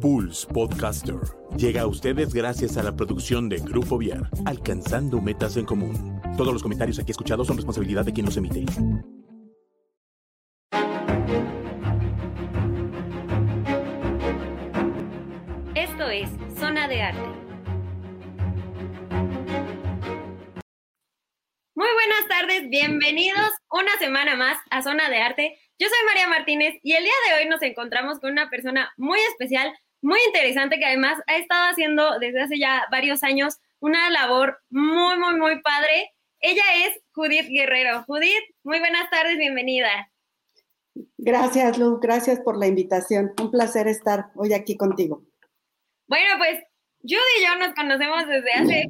Pulse Podcaster llega a ustedes gracias a la producción de Grupo Viar, alcanzando metas en común. Todos los comentarios aquí escuchados son responsabilidad de quien los emite. Esto es Zona de Arte. Muy buenas tardes, bienvenidos una semana más a Zona de Arte. Yo soy María Martínez y el día de hoy nos encontramos con una persona muy especial, muy interesante que además ha estado haciendo desde hace ya varios años una labor muy, muy, muy padre. Ella es Judith Guerrero. Judith, muy buenas tardes, bienvenida. Gracias, Lu, gracias por la invitación. Un placer estar hoy aquí contigo. Bueno, pues Judy y yo nos conocemos desde hace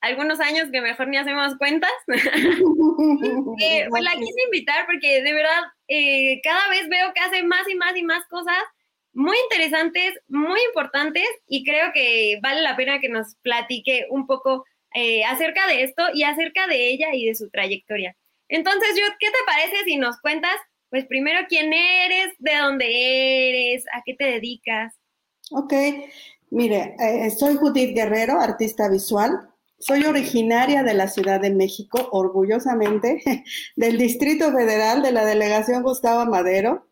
algunos años que mejor ni hacemos cuentas. eh, pues la quise invitar porque de verdad eh, cada vez veo que hace más y más y más cosas muy interesantes, muy importantes y creo que vale la pena que nos platique un poco eh, acerca de esto y acerca de ella y de su trayectoria. Entonces, Jude, ¿qué te parece si nos cuentas, pues primero quién eres, de dónde eres, a qué te dedicas? Ok, mire, eh, soy Judith Guerrero, artista visual. Soy originaria de la Ciudad de México, orgullosamente, del Distrito Federal de la Delegación Gustavo Madero.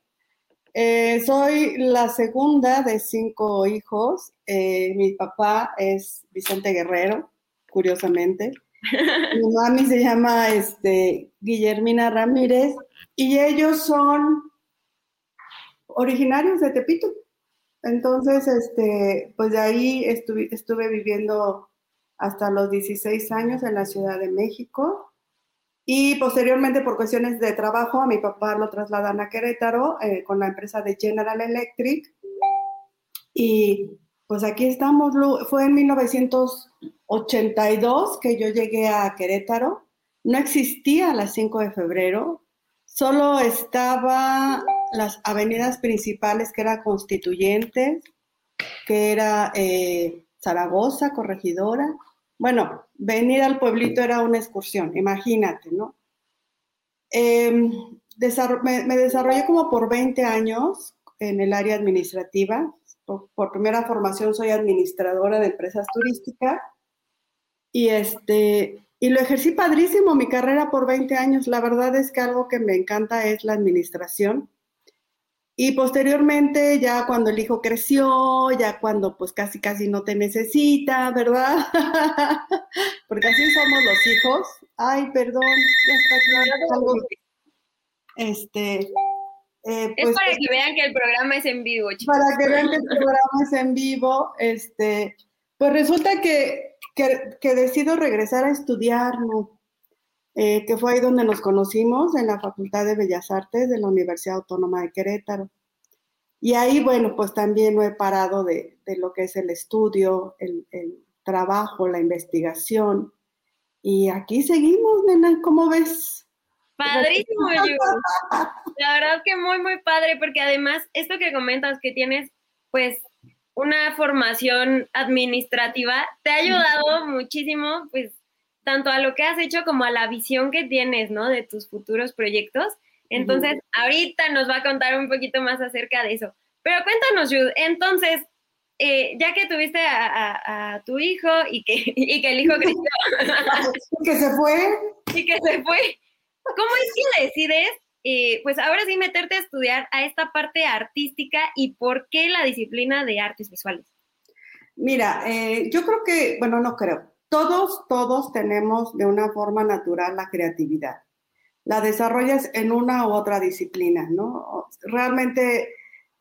Eh, soy la segunda de cinco hijos. Eh, mi papá es Vicente Guerrero, curiosamente. mi mami se llama este, Guillermina Ramírez y ellos son originarios de Tepito. Entonces, este, pues de ahí estuve, estuve viviendo hasta los 16 años en la Ciudad de México. Y posteriormente, por cuestiones de trabajo, a mi papá lo trasladan a Querétaro eh, con la empresa de General Electric. Y pues aquí estamos. Fue en 1982 que yo llegué a Querétaro. No existía la 5 de febrero. Solo estaba las avenidas principales que eran constituyentes, que era eh, Zaragoza, Corregidora, bueno, venir al pueblito era una excursión, imagínate, ¿no? Em, me, desarrollé como por 20 años en el área administrativa. Por, primera formación soy administradora de empresas turísticas y este y lo ejercí padrísimo mi carrera por 20 años. La verdad es que algo que me encanta es la administración. Y posteriormente, ya cuando el hijo creció, ya cuando pues casi casi no te necesita, ¿verdad? Porque así somos los hijos. Ay, perdón, ya está claro. Este, eh, es pues, para que vean que el programa es en vivo, chicos. Para que vean que el programa es en vivo, este, pues resulta que, que, que decido regresar a estudiar, ¿no? Eh, que fue ahí donde nos conocimos, en la Facultad de Bellas Artes de la Universidad Autónoma de Querétaro. Y ahí, bueno, pues también no he parado de, lo que es el estudio, el, trabajo, la investigación. Y aquí seguimos, nena, ¿cómo ves? Padrísimo, La verdad que muy, muy padre, porque además, esto que comentas que tienes, pues, una formación administrativa, te ha ayudado muchísimo, pues, tanto a lo que has hecho como a la visión que tienes, ¿no? De tus futuros proyectos. Entonces, ahorita nos va a contar un poquito más acerca de eso. Pero cuéntanos, Jude, entonces, eh, ya que tuviste a, tu hijo y que, y que el hijo creció. que se fue. Y que se fue. ¿Cómo es que decides, eh, pues ahora sí, meterte a estudiar a esta parte artística y por qué la disciplina de artes visuales? Mira, eh, yo creo que, bueno, no creo todos, todos tenemos de una forma natural la creatividad. La desarrollas en una u otra disciplina, ¿no? Realmente,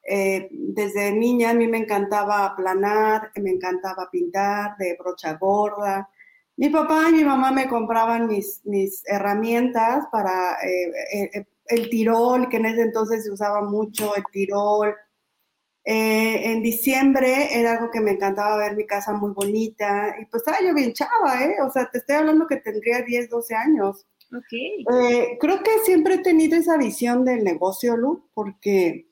eh, desde niña a mí me encantaba planar, me encantaba pintar de brocha gorda. Mi papá y mi mamá me compraban mis, mis herramientas para eh, eh, el tirol, que en ese entonces se usaba mucho, el tirol, eh, en diciembre era algo que me encantaba ver mi casa muy bonita y pues estaba yo bien chava, ¿eh? O sea, te estoy hablando que tendría 10, 12 años. Ok. Eh, creo que siempre he tenido esa visión del negocio, Lu, porque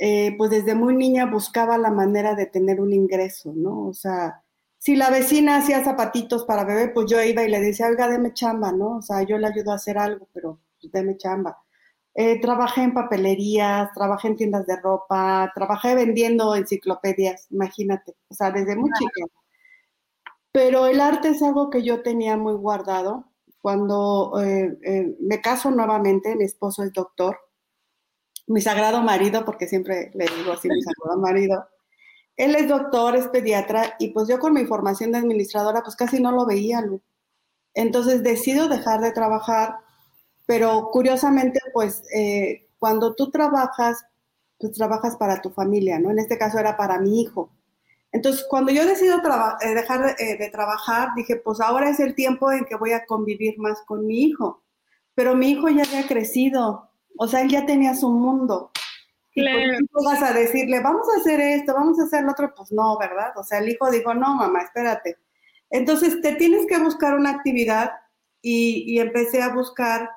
eh, pues desde muy niña buscaba la manera de tener un ingreso, ¿no? O sea, si la vecina hacía zapatitos para bebé, pues yo iba y le decía, oiga, deme chamba, ¿no? O sea, yo le ayudo a hacer algo, pero pues, deme chamba Eh, trabajé en papelerías, trabajé en tiendas de ropa, trabajé vendiendo enciclopedias, imagínate, o sea, desde muy chica. Pero el arte es algo que yo tenía muy guardado. Cuando eh, eh, me caso nuevamente, mi esposo es doctor, mi sagrado marido, porque siempre le digo así, mi sagrado marido, él es doctor, es pediatra, y pues yo con mi formación de administradora, pues casi no lo veía, Entonces decido dejar de trabajar, pero curiosamente, pues eh, cuando tú trabajas, pues trabajas para tu familia, ¿no? En este caso era para mi hijo. Entonces, cuando yo decido eh, dejar eh, de, trabajar, dije, pues ahora es el tiempo en que voy a convivir más con mi hijo. Pero mi hijo ya había crecido, o sea, él ya tenía su mundo. Claro. Y tú vas a decirle, vamos a hacer esto, vamos a hacer lo otro, pues no, ¿verdad? O sea, el hijo dijo, no, mamá, espérate. Entonces, te tienes que buscar una actividad y, empecé a buscar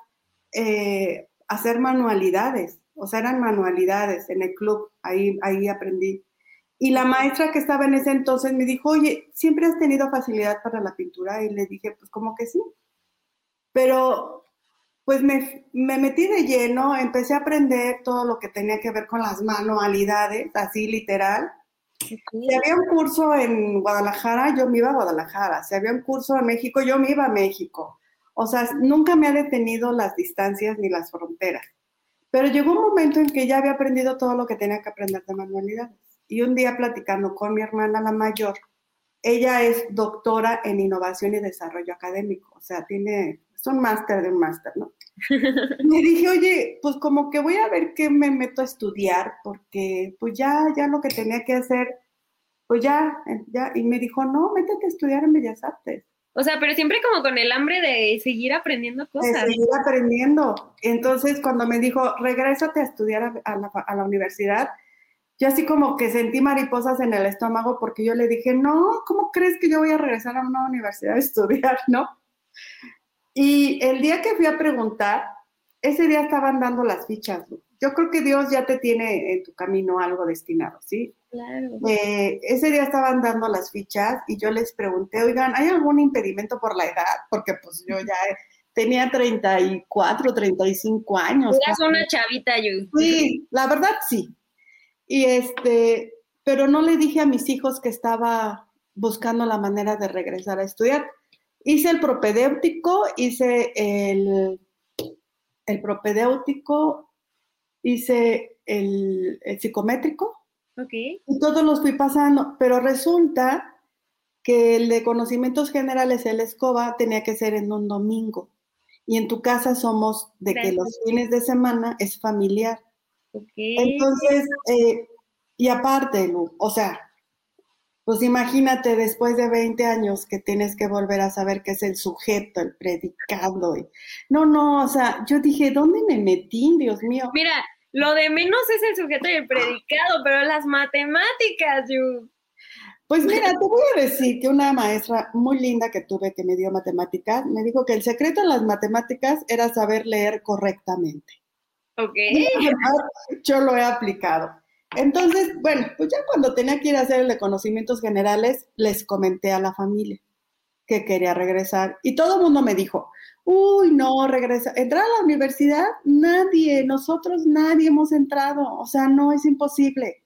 eh, hacer manualidades, o sea, eran manualidades en el club, ahí, ahí aprendí. Y la maestra que estaba en ese entonces me dijo, oye, ¿siempre has tenido facilidad para la pintura? Y le dije, pues como que sí. Pero pues me, metí de lleno, empecé a aprender todo lo que tenía que ver con las manualidades, así literal. Si había un curso en Guadalajara, yo me iba a Guadalajara. Si había un curso en México, yo me iba a México. O sea, nunca me ha detenido las distancias ni las fronteras. Pero llegó un momento en que ya había aprendido todo lo que tenía que aprender de manualidades. Y un día platicando con mi hermana, la mayor, ella es doctora en innovación y desarrollo académico. O sea, tiene es un máster de un máster, ¿no? me dije, oye, pues como que voy a ver qué me meto a estudiar, porque pues ya, ya lo que tenía que hacer, pues ya, ya, y me dijo, no, métete a estudiar en Bellas Artes. O sea, pero siempre como con el hambre de seguir aprendiendo cosas. De seguir aprendiendo. Entonces, cuando me dijo, regrésate a estudiar a, la, a la universidad, yo así como que sentí mariposas en el estómago porque yo le dije, no, ¿cómo crees que yo voy a regresar a una universidad a estudiar, no? Y el día que fui a preguntar, ese día estaban dando las fichas. Yo creo que Dios ya te tiene en tu camino algo destinado, ¿sí? Claro. Eh, ese día estaban dando las fichas y yo les pregunté, oigan, ¿hay algún impedimento por la edad? Porque pues yo ya tenía 34, 35 años. Eras una chavita, yo. Sí, la verdad sí. Y este, pero no le dije a mis hijos que estaba buscando la manera de regresar a estudiar. Hice el propedéutico, hice el, el propedéutico, hice el, psicométrico. Y todos los fui pasando, pero resulta que el de conocimientos generales, el escoba, tenía que ser en un domingo. Y en tu casa somos de que los fines de semana es familiar. Entonces, eh, y aparte, o sea, pues imagínate después de 20 años que tienes que volver a saber qué es el sujeto, el predicado. No, no, o sea, yo dije, ¿dónde me metí, Dios mío? Mira, lo de menos es el sujeto y el predicado, pero las matemáticas, yo... Pues mira, te voy a decir que una maestra muy linda que tuve que me dio matemáticas, me dijo que el secreto en las matemáticas era saber leer correctamente. Ok. Yo lo he aplicado. Entonces, bueno, pues ya cuando tenía que ir a hacer el de conocimientos generales, les comenté a la familia que quería regresar. Y todo el mundo me dijo, uy, no, regresa. ¿Entrar a la universidad? Nadie, nosotros nadie hemos entrado. O sea, no, es imposible.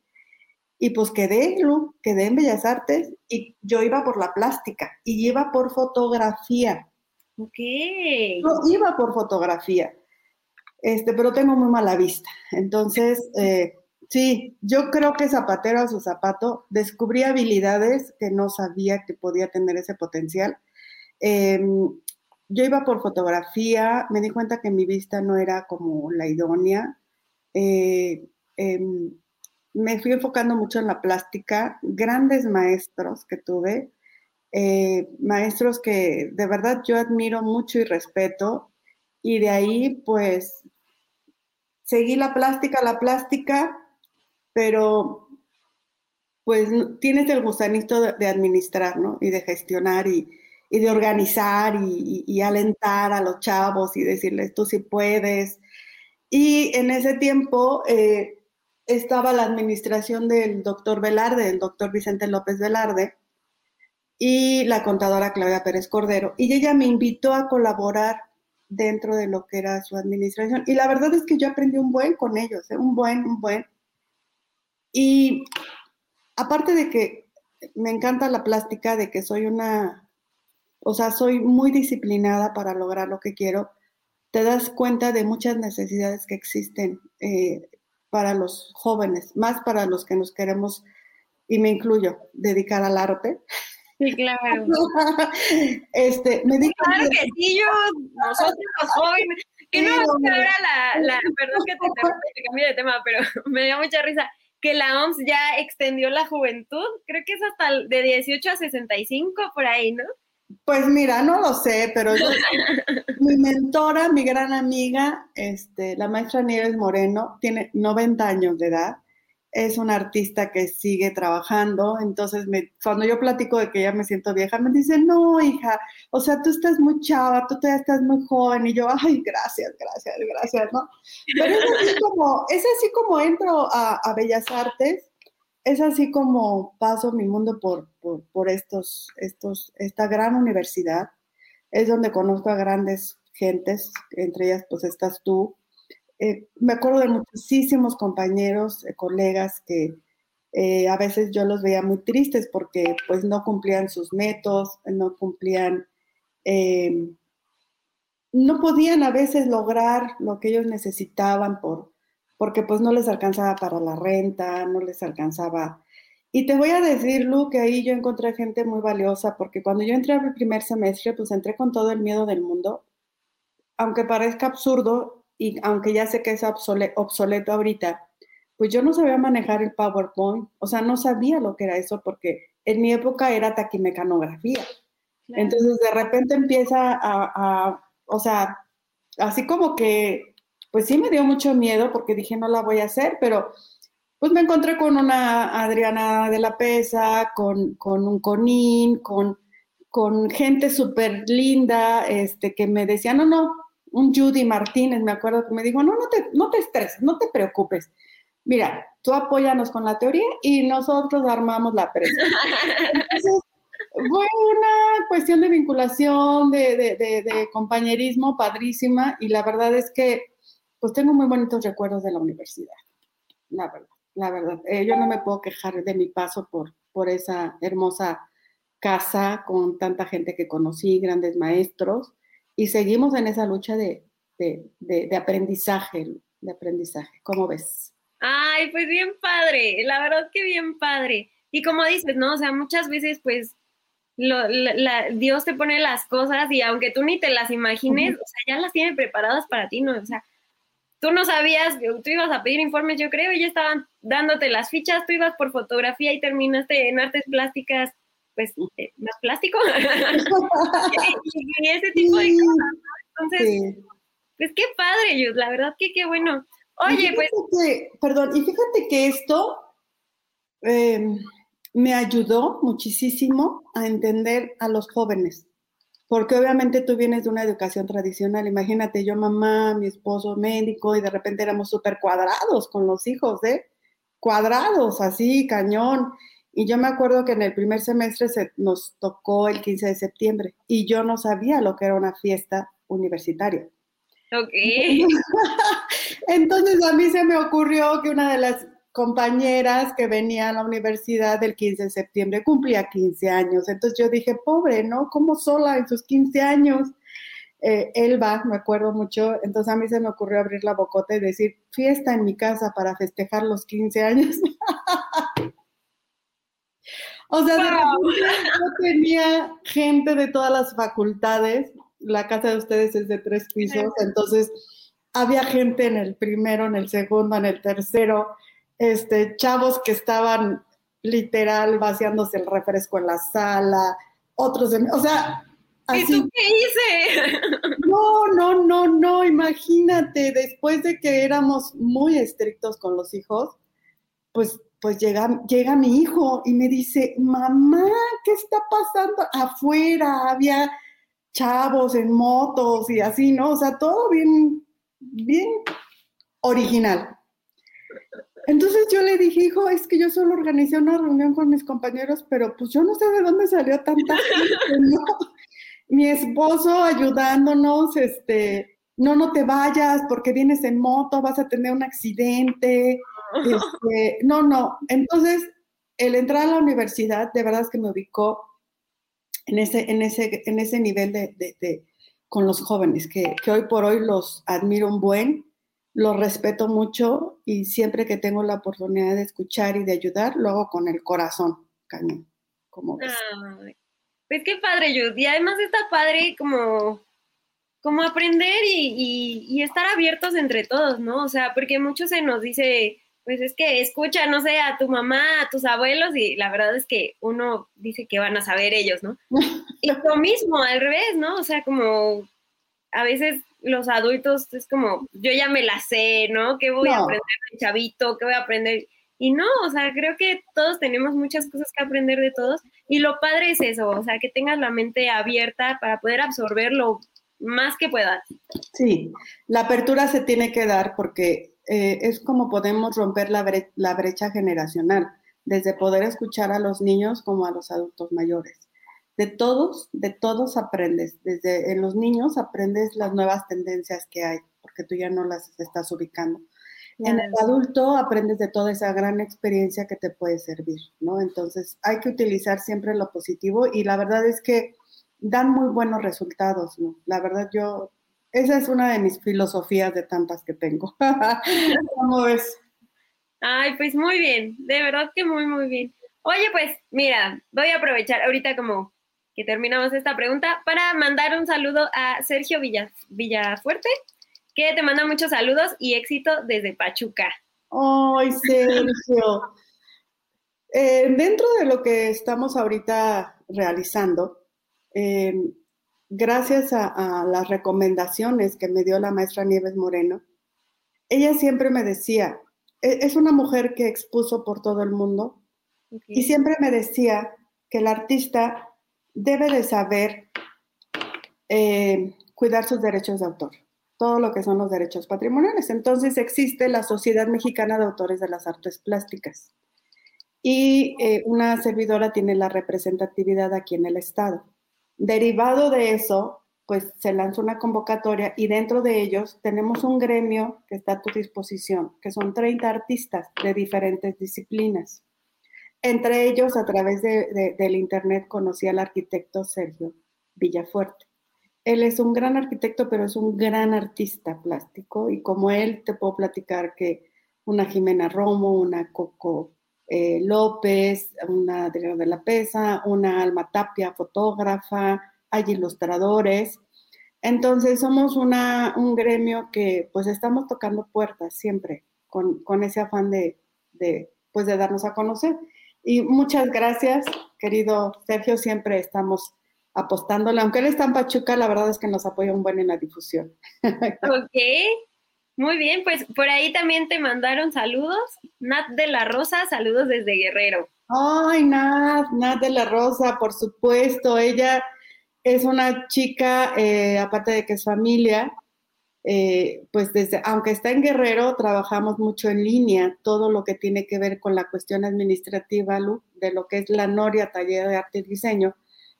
Y pues quedé, Lu, quedé en Bellas Artes y yo iba por la plástica y iba por fotografía. Ok. Yo iba por fotografía, este, pero tengo muy mala vista. Entonces, eh, Sí, yo creo que zapatero a su zapato descubrí habilidades que no sabía que podía tener ese potencial. Em, yo iba por fotografía, me di cuenta que mi vista no era como la idónea. Eh, em, me fui enfocando mucho en la plástica, grandes maestros que tuve, eh, maestros que de verdad yo admiro mucho y respeto, y de ahí pues seguí la plástica, la plástica, pero pues tienes el gusanito de, administrar, ¿no? Y de gestionar y, de organizar y, alentar a los chavos y decirles, tú sí puedes. Y en ese tiempo eh, estaba la administración del doctor Velarde, del doctor Vicente López Velarde, y la contadora Claudia Pérez Cordero. Y ella me invitó a colaborar dentro de lo que era su administración. Y la verdad es que yo aprendí un buen con ellos, ¿eh? un buen, un buen. Y aparte de que me encanta la plástica, de que soy una, o sea, soy muy disciplinada para lograr lo que quiero, te das cuenta de muchas necesidades que existen eh, para los jóvenes, más para los que nos queremos, y me incluyo, dedicar al arte. Sí, claro. este, me di claro que sí, yo, nosotros los jóvenes, que no ahora la, la, perdón que te, te cambie de tema, pero me dio mucha risa que la OMS ya extendió la juventud, creo que es hasta de 18 a 65 por ahí, ¿no? Pues mira, no lo sé, pero yo, mi mentora, mi gran amiga, este, la maestra Nieves Moreno, tiene 90 años de edad es una artista que sigue trabajando, entonces me, cuando yo platico de que ya me siento vieja, me dice, no, hija, o sea, tú estás muy chava, tú todavía estás muy joven, y yo, ay, gracias, gracias, gracias, ¿no? Pero es así como, es así como entro a, Bellas Artes, es así como paso mi mundo por, por, estos, estos, esta gran universidad, es donde conozco a grandes gentes, entre ellas pues estás tú, eh, me acuerdo de muchísimos compañeros, eh, colegas que eh, a veces yo los veía muy tristes porque pues no cumplían sus métodos, no cumplían, no podían a veces lograr lo que ellos necesitaban por, porque pues no les alcanzaba para la renta, no les alcanzaba. Y te voy a decir, Lu, que ahí yo encontré gente muy valiosa porque cuando yo entré al primer semestre, pues entré con todo el miedo del mundo. Aunque parezca absurdo, y aunque ya sé que es obsoleto ahorita, pues yo no sabía manejar el PowerPoint, o sea, no sabía lo que era eso porque en mi época era taquimecanografía. Entonces de repente empieza a, a, o sea, así como que, pues sí me dio mucho miedo porque dije no la voy a hacer, pero pues me encontré con una Adriana de la Pesa, con, con un Conín, con, con gente súper linda, este, que me decía, no, no, un Judy Martínez, me acuerdo que me dijo, no, no te, no te estreses, no te preocupes. Mira, tú apóyanos con la teoría y nosotros armamos la presa. Entonces, fue una cuestión de vinculación, de, de, compañerismo padrísima y la verdad es que pues tengo muy bonitos recuerdos de la universidad, la verdad, la verdad. Eh, yo no me puedo quejar de mi paso por, por esa hermosa casa con tanta gente que conocí, grandes maestros y seguimos en esa lucha de, aprendizaje, de aprendizaje. ¿Cómo ves? Ay, pues bien padre, la verdad que bien padre. Y como dices, ¿no? O sea, muchas veces pues Dios te pone las cosas y aunque tú ni te las imagines, o sea, ya las tiene preparadas para ti, ¿no? O sea, tú no sabías, tú ibas a pedir informes, yo creo, y ya estaban dándote las fichas, tú ibas por fotografía y terminaste en artes plásticas pues, eh, más plástico. y, ese tipo de cosas, Entonces, pues qué padre, Yus, la verdad que qué bueno. Oye, pues... perdón, y fíjate que esto em, me ayudó muchísimo a entender a los jóvenes, porque obviamente tú vienes de una educación tradicional, imagínate yo mamá, mi esposo médico, y de repente éramos súper cuadrados con los hijos, ¿eh? Cuadrados, así, cañón. Y yo me acuerdo que en el primer semestre se, nos tocó el 15 de septiembre y yo no sabía lo que era una fiesta universitaria. Ok. Entonces a mí se me ocurrió que una de las compañeras que venía a la universidad el 15 de septiembre cumplía 15 años. Entonces yo dije, pobre, ¿no? ¿Cómo sola en sus 15 años? Eh, Elba, me acuerdo mucho, entonces a mí se me ocurrió abrir la bocota y decir, fiesta en mi casa para festejar los 15 años. O sea, yo tenía gente de todas las facultades. La casa de ustedes es de tres pisos, entonces había gente en el primero, en el segundo, en el tercero, este, chavos que estaban literal vaciándose el refresco en la sala, otros, o sea, así. ¿Y tú qué hice? No, no, no, no, imagínate, después de que éramos muy estrictos con los hijos, pues pues llega, llega mi hijo y me dice, mamá, ¿qué está pasando afuera? Había chavos en motos y así, ¿no? O sea, todo bien, bien original. Entonces yo le dije, hijo, es que yo solo organizé una reunión con mis compañeros, pero pues yo no sé de dónde salió tanta gente, ¿no? mi esposo ayudándonos, este, no, no te vayas porque vienes en moto, vas a tener un accidente. Este, no, no. Entonces, el entrar a la universidad, de verdad es que me ubicó en ese, en ese, en ese nivel de, de, con los jóvenes, que, que, hoy por hoy los admiro un buen, los respeto mucho y siempre que tengo la oportunidad de escuchar y de ayudar, lo hago con el corazón, cañón, como ves. pues qué padre, Judy. Y además está padre como, como aprender y, y, y estar abiertos entre todos, ¿no? O sea, porque mucho se nos dice pues es que escucha, no sé, a tu mamá, a tus abuelos y la verdad es que uno dice que van a saber ellos, ¿no? Y lo mismo, al revés, ¿no? O sea, como a veces los adultos es como, yo ya me la sé, ¿no? ¿Qué voy a aprender de chavito? ¿Qué voy a aprender? Y no, o sea, creo que todos tenemos muchas cosas que aprender de todos y lo padre es eso, o sea, que tengas la mente abierta para poder absorber lo más que puedas. Sí, la apertura se tiene que dar porque eh, es como podemos romper la, brecha generacional, desde poder escuchar a los niños como a los adultos mayores. De todos, de todos aprendes. Desde en los niños aprendes las nuevas tendencias que hay, porque tú ya no las estás ubicando. En el adulto aprendes de toda esa gran experiencia que te puede servir, ¿no? Entonces hay que utilizar siempre lo positivo y la verdad es que dan muy buenos resultados, ¿no? La verdad yo esa es una de mis filosofías de tantas que tengo. ¿Cómo ves? Ay, pues muy bien, de verdad que muy, muy bien. Oye, pues mira, voy a aprovechar ahorita como que terminamos esta pregunta para mandar un saludo a Sergio Villafuerte, que te manda muchos saludos y éxito desde Pachuca. Ay, Sergio. Eh, dentro de lo que estamos ahorita realizando, eh, gracias a, las recomendaciones que me dio la maestra Nieves Moreno, ella siempre me decía, e, es una mujer que expuso por todo el mundo y siempre me decía que el artista debe de saber eh, cuidar sus derechos de autor, todo lo que son los derechos patrimoniales. Entonces existe la Sociedad Mexicana de Autores de las Artes Plásticas y eh, una servidora tiene la representatividad aquí en el Estado. Derivado de eso, pues se lanzó una convocatoria y dentro de ellos tenemos un gremio que está a tu disposición, que son 30 artistas de diferentes disciplinas. Entre ellos, a través de, del Internet, conocí al arquitecto Sergio Villafuerte. Él es un gran arquitecto, pero es un gran artista plástico y como él te puedo platicar que una Jimena Romo, una Coco eh, López, una Adriana de la Pesa, una Alma Tapia, fotógrafa, hay ilustradores. Entonces somos un gremio que pues estamos tocando puertas siempre con, ese afán de, pues, de darnos a conocer. Y muchas gracias, querido Sergio, siempre estamos apostándole. Aunque él está en Pachuca, la verdad es que nos apoya un buen en la difusión. Ok, muy bien, pues por ahí también te mandaron saludos. Nat de la Rosa, saludos desde Guerrero. Ay, Nat, Nat de la Rosa, por supuesto. Ella es una chica, eh, aparte de que es familia, eh, pues desde, aunque está en Guerrero, trabajamos mucho en línea, todo lo que tiene que ver con la cuestión administrativa, de lo que es la Noria Taller de Arte y Diseño,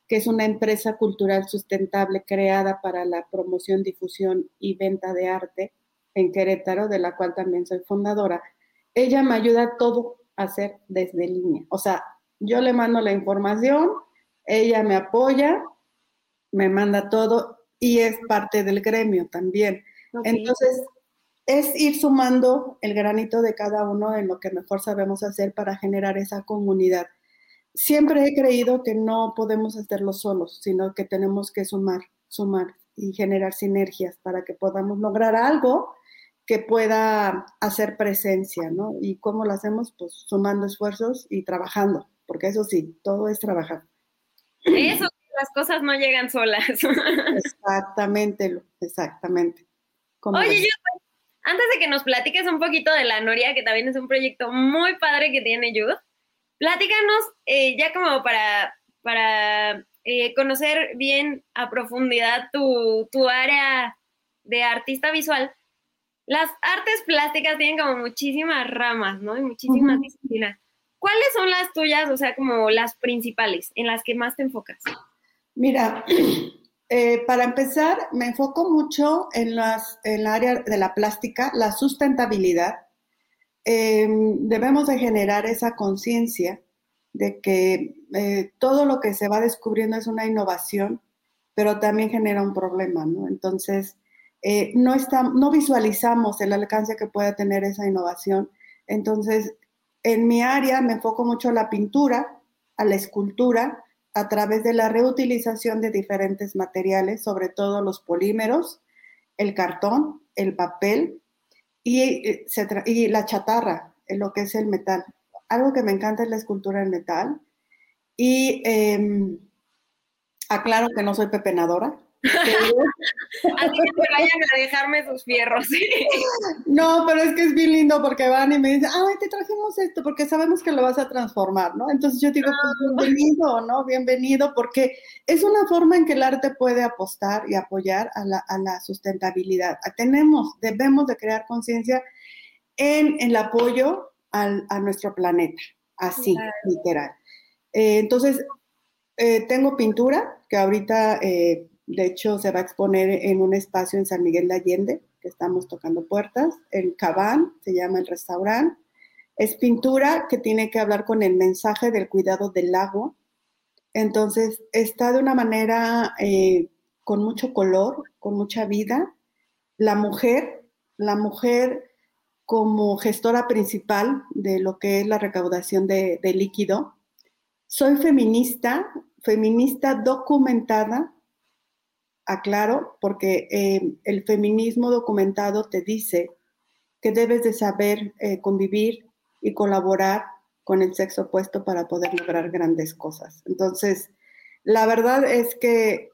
que es una empresa cultural sustentable creada para la promoción, difusión y venta de arte en Querétaro, de la cual también soy fundadora, ella me ayuda todo a hacer desde línea. O sea, yo le mando la información, ella me apoya, me manda todo y es parte del gremio también. Entonces, es ir sumando el granito de cada uno en lo que mejor sabemos hacer para generar esa comunidad. Siempre he creído que no podemos hacerlo solos, sino que tenemos que sumar, sumar y generar sinergias para que podamos lograr algo que pueda hacer presencia, ¿no? ¿Y cómo lo hacemos? Pues sumando esfuerzos y trabajando, porque eso sí, todo es trabajar. Eso, las cosas no llegan solas. Exactamente, exactamente. Oye, yo, antes de que nos platiques un poquito de la Noria, que también es un proyecto muy padre que tiene Youth, platícanos eh, ya como para, para eh, conocer bien a profundidad tu, tu área de artista visual las artes plásticas tienen como muchísimas ramas, ¿no? Y muchísimas disciplinas. ¿Cuáles son las tuyas, o sea, como las principales, en las que más te enfocas? Mira, eh, para empezar, me enfoco mucho en, las, en el área de la plástica, la sustentabilidad. Em, debemos de generar esa conciencia de que eh, todo lo que se va descubriendo es una innovación, pero también genera un problema, ¿no? Entonces, eh, no, está, no visualizamos el alcance que pueda tener esa innovación. Entonces, en mi área me enfoco mucho a la pintura, a la escultura, a través de la reutilización de diferentes materiales, sobre todo los polímeros, el cartón, el papel y, eh, la chatarra, lo que es el metal. Algo que me encanta es la escultura en metal. Y eh, aclaro que no soy pepenadora, Así que vayan a dejarme sus fierros. no, pero es que es bien lindo porque van y me dicen, ay, te trajimos esto, porque sabemos que lo vas a transformar, ¿no? Entonces yo digo, pues bienvenido, ¿no? Bienvenido, porque es una forma en que el arte puede apostar y apoyar a la, a la sustentabilidad. Tenemos, debemos de crear conciencia en, el apoyo al, a nuestro planeta, así, literal. Eh, entonces, eh, tengo pintura que ahorita... Eh, de hecho, se va a exponer en un espacio en San Miguel de Allende, que estamos tocando puertas. En Cabán, se llama el restaurante. Es pintura que tiene que hablar con el mensaje del cuidado del agua. Entonces, está de una manera eh, con mucho color, con mucha vida. La mujer, la mujer como gestora principal de lo que es la recaudación de, de líquido. Soy feminista, feminista documentada, aclaro, porque eh, el feminismo documentado te dice que debes de saber eh, convivir y colaborar con el sexo opuesto para poder lograr grandes cosas. Entonces, la verdad es que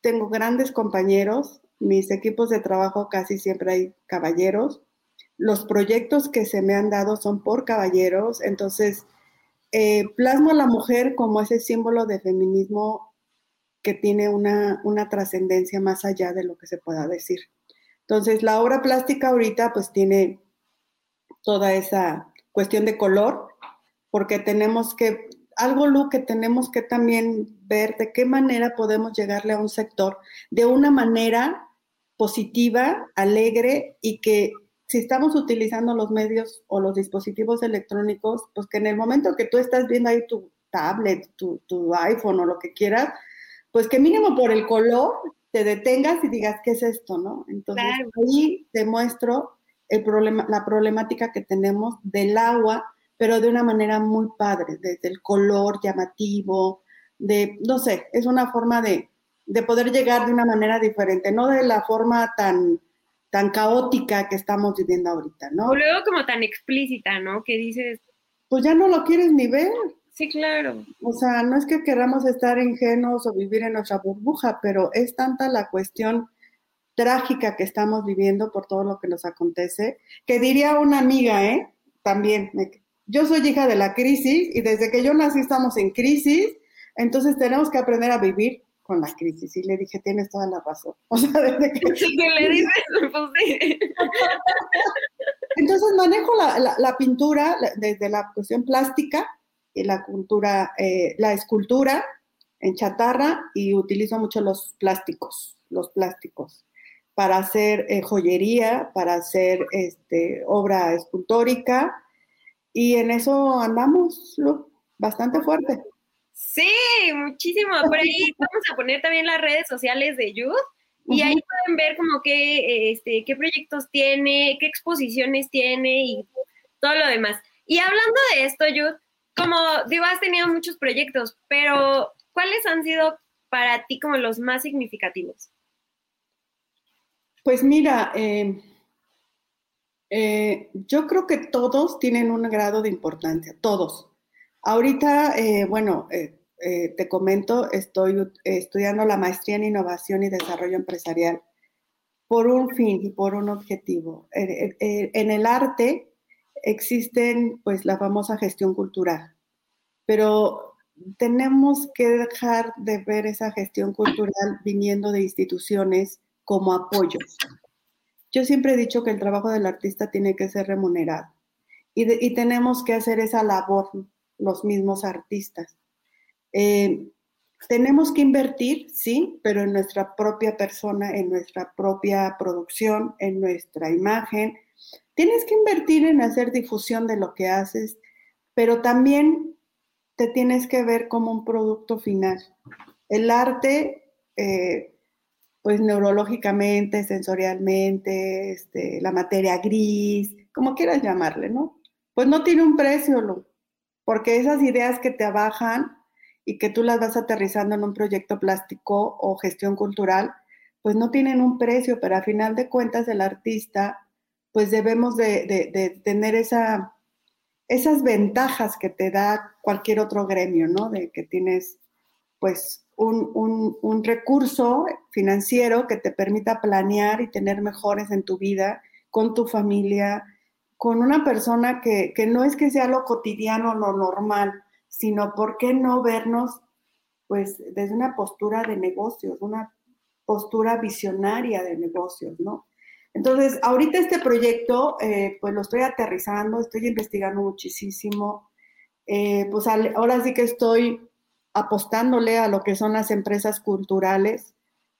tengo grandes compañeros, mis equipos de trabajo casi siempre hay caballeros, los proyectos que se me han dado son por caballeros, entonces eh, plasmo a la mujer como ese símbolo de feminismo que tiene una, trascendencia más allá de lo que se pueda decir. Entonces, la obra plástica ahorita pues tiene toda esa cuestión de color, porque tenemos que, algo lo que tenemos que también ver de qué manera podemos llegarle a un sector de una manera positiva, alegre y que si estamos utilizando los medios o los dispositivos electrónicos, pues que en el momento que tú estás viendo ahí tu tablet, tu, tu iPhone o lo que quieras, pues que mínimo por el color te detengas y digas, ¿qué es esto? ¿no? Entonces ahí demuestro el problema, la problemática que tenemos del agua, pero de una manera muy padre, desde el color llamativo, de, no sé, es una forma de, de poder llegar de una manera diferente, no de la forma tan, tan caótica que estamos viviendo ahorita, ¿no? O luego como tan explícita, ¿no? Que dices... Pues ya no lo quieres ni ver. Sí, claro. O sea, no es que queramos estar ingenuos o vivir en nuestra burbuja, pero es tanta la cuestión trágica que estamos viviendo por todo lo que nos acontece, que diría una amiga, ¿eh? También, yo soy hija de la crisis y desde que yo nací estamos en crisis, entonces tenemos que aprender a vivir con la crisis. Y le dije, tienes toda la razón. O sea, desde que... Sí, le dices, pues sí. Entonces manejo la, la pintura desde la cuestión plástica, la cultura, eh, la escultura en chatarra y utilizo mucho los plásticos, los plásticos para hacer eh, joyería, para hacer este, obra escultórica y en eso andamos bastante fuerte. Sí, muchísimo. Por ahí vamos a poner también las redes sociales de Youth y ahí pueden ver como qué, este, qué proyectos tiene, qué exposiciones tiene y todo lo demás. Y hablando de esto, Youth, como digo, has tenido muchos proyectos, pero ¿cuáles han sido para ti como los más significativos? Pues mira, eh, eh, yo creo que todos tienen un grado de importancia, todos. Ahorita, eh, bueno, te comento, estoy estudiando la maestría en innovación y desarrollo empresarial por un fin y por un objetivo. en el arte, existen pues la famosa gestión cultural, pero tenemos que dejar de ver esa gestión cultural viniendo de instituciones como apoyo. Yo siempre he dicho que el trabajo del artista tiene que ser remunerado y, tenemos que hacer esa labor los mismos artistas. Eh, tenemos que invertir, sí, pero en nuestra propia persona, en nuestra propia producción, en nuestra imagen. Tienes que invertir en hacer difusión de lo que haces, pero también te tienes que ver como un producto final. El arte, eh, pues neurológicamente, sensorialmente, este, la materia gris, como quieras llamarle, ¿no? Pues no tiene un precio, porque esas ideas que te abajan y que tú las vas aterrizando en un proyecto plástico o gestión cultural, pues no tienen un precio, pero a final de cuentas el artista, pues debemos de tener esa esas ventajas que te da cualquier otro gremio, ¿no? De que tienes, pues, un, recurso financiero que te permita planear y tener mejores en tu vida, con tu familia, con una persona que, que no es que sea lo cotidiano, lo normal, sino por qué no vernos, pues, desde una postura de negocios, una postura visionaria de negocios, ¿no? Entonces, ahorita este proyecto, eh, pues lo estoy aterrizando, estoy investigando muchísimo. Eh, pues ahora sí que estoy apostándole a lo que son las empresas culturales.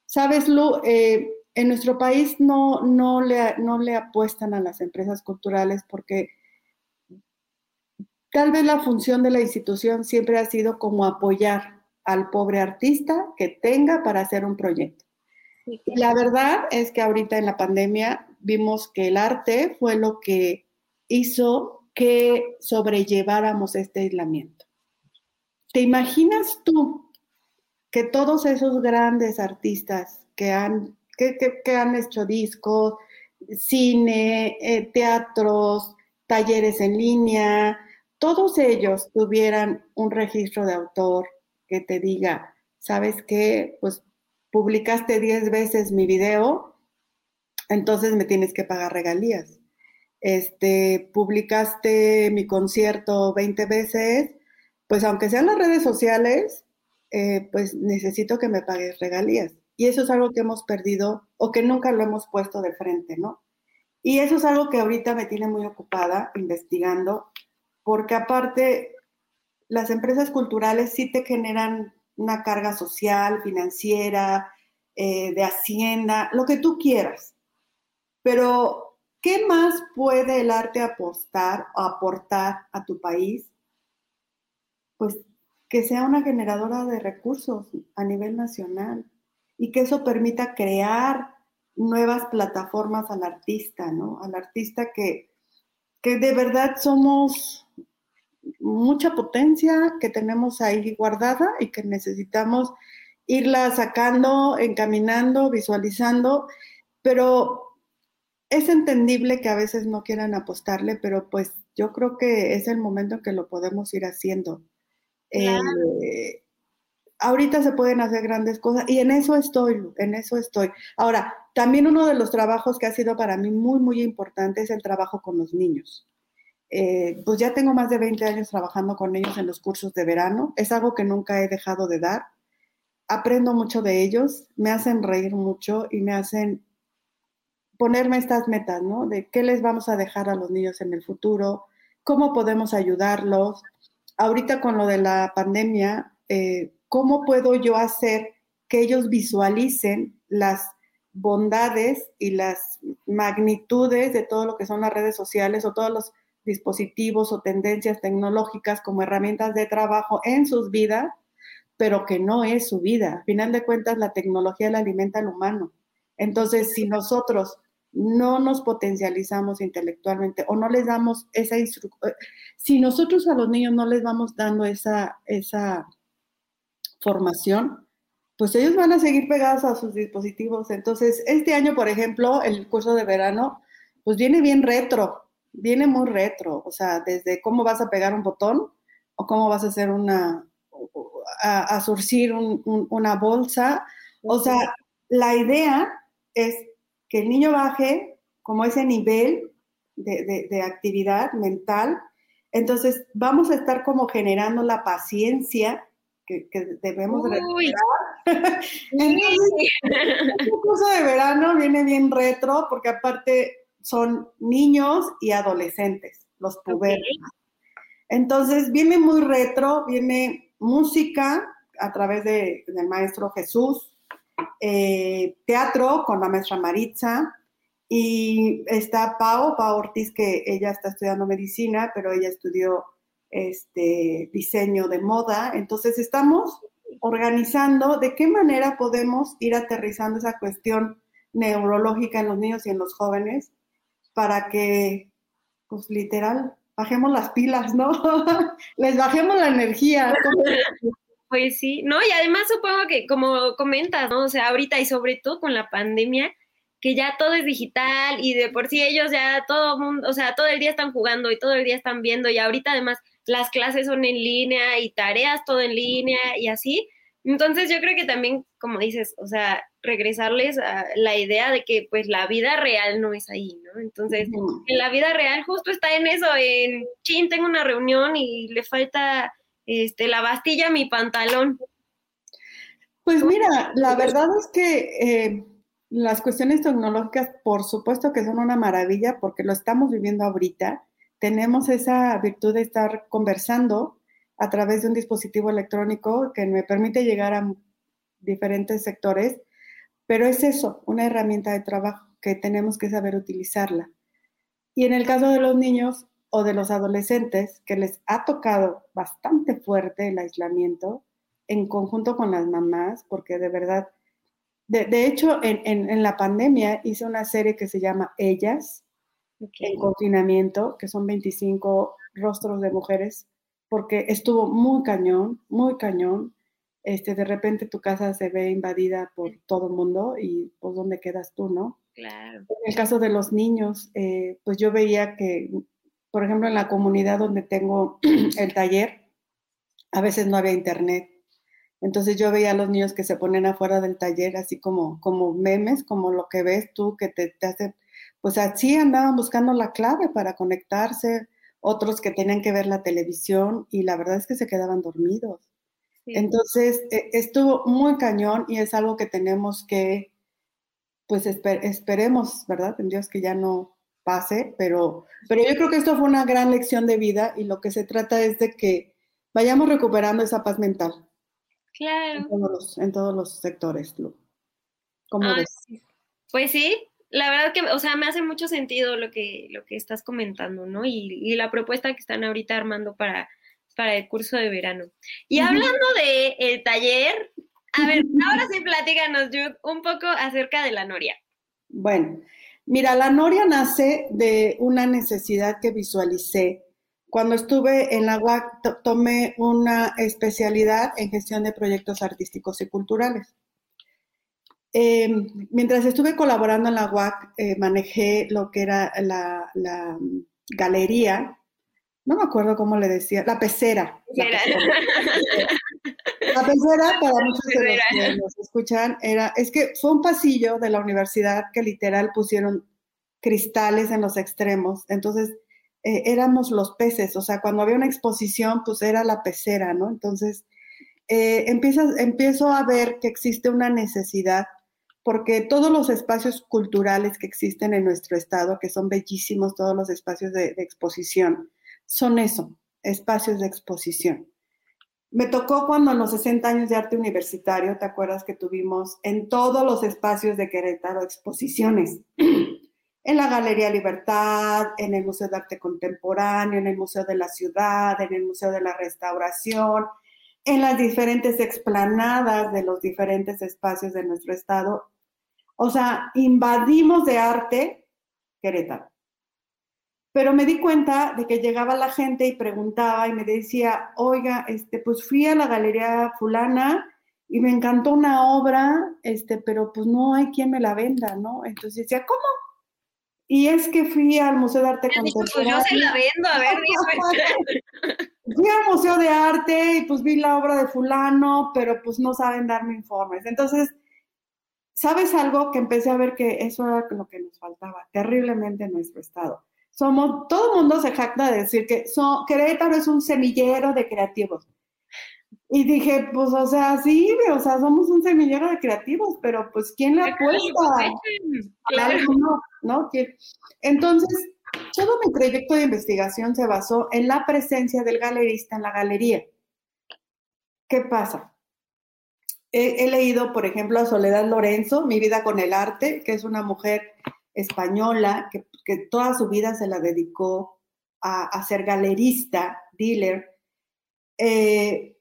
Sabes, Lu, eh, en nuestro país no, no, le, no le apuestan a las empresas culturales porque tal vez la función de la institución siempre ha sido como apoyar al pobre artista que tenga para hacer un proyecto. La verdad es que ahorita en la pandemia vimos que el arte fue lo que hizo que sobrelleváramos este aislamiento. ¿Te imaginas tú que todos esos grandes artistas que han, que, han hecho discos, cine, eh, teatros, talleres en línea, todos ellos tuvieran un registro de autor que te diga, ¿sabes qué? Pues publicaste 10 veces mi video, entonces me tienes que pagar regalías. Este, publicaste mi concierto 20 veces, pues aunque sean las redes sociales, eh, pues necesito que me pagues regalías. Y eso es algo que hemos perdido o que nunca lo hemos puesto de frente, ¿no? Y eso es algo que ahorita me tiene muy ocupada investigando, porque aparte las empresas culturales sí te generan una carga social, financiera, eh, de hacienda, lo que tú quieras. Pero, ¿qué más puede el arte apostar o aportar a tu país? Pues que sea una generadora de recursos a nivel nacional y que eso permita crear nuevas plataformas al artista, ¿no? Al artista que, que de verdad somos mucha potencia que tenemos ahí guardada y que necesitamos irla sacando, encaminando, visualizando, pero es entendible que a veces no quieran apostarle, pero pues yo creo que es el momento en que lo podemos ir haciendo. Eh, ahorita se pueden hacer grandes cosas y en eso estoy, en eso estoy. Ahora, también uno de los trabajos que ha sido para mí muy, muy importante es el trabajo con los niños. Eh, pues ya tengo más de 20 años trabajando con ellos en los cursos de verano. Es algo que nunca he dejado de dar. Aprendo mucho de ellos, me hacen reír mucho y me hacen ponerme estas metas, ¿no? De qué les vamos a dejar a los niños en el futuro, cómo podemos ayudarlos. Ahorita con lo de la pandemia, eh, ¿cómo puedo yo hacer que ellos visualicen las bondades y las magnitudes de todo lo que son las redes sociales o todos los dispositivos o tendencias tecnológicas como herramientas de trabajo en sus vidas, pero que no es su vida. A final de cuentas, la tecnología la alimenta al humano. Entonces, si nosotros no nos potencializamos intelectualmente o no les damos esa instrucción, si nosotros a los niños no les vamos dando esa, esa formación, pues ellos van a seguir pegados a sus dispositivos. Entonces, este año, por ejemplo, el curso de verano, pues viene bien retro, viene muy retro, o sea, desde cómo vas a pegar un botón o cómo vas a hacer una, a, surcir una bolsa. O sea, la idea es que el niño baje como ese nivel de, actividad mental. Entonces, vamos a estar como generando la paciencia que, debemos de Entonces, curso de verano viene bien retro porque aparte son niños y adolescentes, los pubertos. Entonces viene muy retro, viene música, a través de, del maestro Jesús, eh, teatro con la maestra Maritza, y está Pau, Pau Ortiz, que ella está estudiando medicina, pero ella estudió este, diseño de moda. Entonces estamos organizando de qué manera podemos ir aterrizando esa cuestión neurológica en los niños y en los jóvenes para que, pues literal, bajemos las pilas, ¿no? Les bajemos la energía. Pues sí, no, y además supongo que como comentas, ¿no? O sea, ahorita y sobre todo con la pandemia, que ya todo es digital y de por sí ellos ya todo mundo, o sea, todo el día están jugando y todo el día están viendo y ahorita además las clases son en línea y tareas todo en línea y así. Entonces yo creo que también, como dices, o sea, regresarles a la idea de que pues la vida real no es ahí, ¿no? Entonces, en la vida real justo está en eso, en, chin, tengo una reunión y le falta este, la bastilla a mi pantalón. Pues mira, la verdad es que eh, las cuestiones tecnológicas, por supuesto que son una maravilla porque lo estamos viviendo ahorita. Tenemos esa virtud de estar conversando a través de un dispositivo electrónico que me permite llegar a diferentes sectores, pero es eso, una herramienta de trabajo que tenemos que saber utilizarla. Y en el caso de los niños o de los adolescentes, que les ha tocado bastante fuerte el aislamiento, en conjunto con las mamás, porque de verdad de, hecho, en, la pandemia hice una serie que se llama Ellas, en confinamiento, que son 25 rostros de mujeres, porque estuvo muy cañón, muy cañón. Este, de repente tu casa se ve invadida por todo el mundo y pues dónde quedas tú, ¿no? Claro. En el caso de los niños, eh, pues yo veía que, por ejemplo, en la comunidad donde tengo el taller, a veces no había internet entonces yo veía a los niños que se ponen afuera del taller así como, como memes, como lo que ves tú, que te, hace, pues así andaban buscando la clave para conectarse, otros que tenían que ver la televisión y la verdad es que se quedaban dormidos. Entonces e, estuvo muy cañón y es algo que tenemos que, pues esperemos, ¿verdad? En Dios que ya no pase, pero, pero yo creo que esto fue una gran lección de vida y lo que se trata es de que vayamos recuperando esa paz mental. Claro. En todos los, sectores, ¿Cómo ves? Pues sí, la verdad que, o sea, me hace mucho sentido lo que, lo que estás comentando, ¿no? Y, la propuesta que están ahorita armando para, para el curso de verano. Y hablando de el taller, a ver, ahora sí platícanos, Jude, un poco acerca de la Noria. Bueno, mira, la Noria nace de una necesidad que visualicé cuando estuve en la UAC tomé una especialidad en gestión de proyectos artísticos y culturales. Em, mientras estuve colaborando en la UAC, eh, manejé lo que era la, galería, no me acuerdo cómo le decía, la pecera. La pecera, para muchos de los que nos escuchan, era, es que fue un pasillo de la universidad que literal pusieron cristales en los extremos. Entonces, eh, éramos los peces, o sea, cuando había una exposición, pues era la pecera, ¿no? Entonces, eh, empiezo a ver que existe una necesidad, porque todos los espacios culturales que existen en nuestro estado, que son bellísimos, todos los espacios de, de exposición, son eso, espacios de exposición. Me tocó cuando en los 60 años de arte universitario, ¿te acuerdas que tuvimos en todos los espacios de Querétaro exposiciones? en la Galería Libertad, en el Museo de Arte Contemporáneo, en el Museo de la Ciudad, en el Museo de la Restauración, en las diferentes explanadas de los diferentes espacios de nuestro estado. O sea, invadimos de arte Querétaro. Pero me di cuenta de que llegaba la gente y preguntaba y me decía, oiga, este, pues fui a la Galería Fulana y me encantó una obra, este, pero pues no hay quien me la venda, ¿no? Entonces decía, ¿cómo? Y es que fui al Museo de Arte Contemporáneo. Pues yo se la vendo, a ver, Fui al Museo de Arte y pues vi la obra de fulano, pero pues no saben darme informes. Entonces, ¿sabes algo? Que empecé a ver que eso era lo que nos faltaba terriblemente en nuestro estado. Somos, todo el mundo se jacta de decir que son, Querétaro es un semillero de creativos. Y dije, pues, o sea, sí, o sea, somos un semillero de creativos, pero pues, ¿quién le apuesta? Claro. No, ¿no? Entonces, todo mi proyecto de investigación se basó en la presencia del galerista en la galería. ¿Qué pasa? he, leído, por ejemplo, a Soledad Lorenzo, Mi vida con el arte, que es una mujer española que, toda su vida se la dedicó a, ser galerista, dealer. Eh,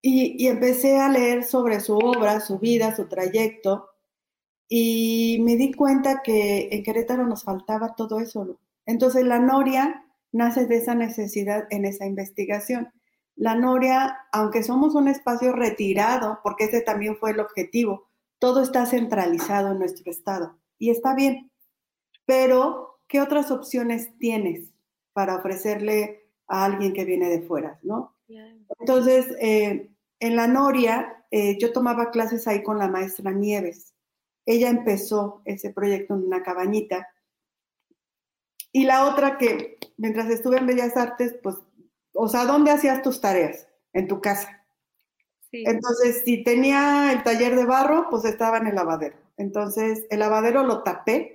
y, empecé a leer sobre su obra, su vida, su trayecto, y me di cuenta que en Querétaro nos faltaba todo eso. Entonces la Noria nace de esa necesidad en esa investigación. La Noria, aunque somos un espacio retirado, porque ese también fue el objetivo, todo está centralizado en nuestro estado y está bien. Pero, ¿qué otras opciones tienes para ofrecerle a alguien que viene de fuera, no? Entonces, eh, en la Noria, eh, yo tomaba clases ahí con la maestra Nieves. Ella empezó ese proyecto en una cabañita. Y la otra que, mientras estuve en Bellas Artes, pues o sea, ¿dónde hacías tus tareas? En tu casa. Entonces, si tenía el taller de barro, pues estaba en el lavadero. Entonces, el lavadero lo tapé,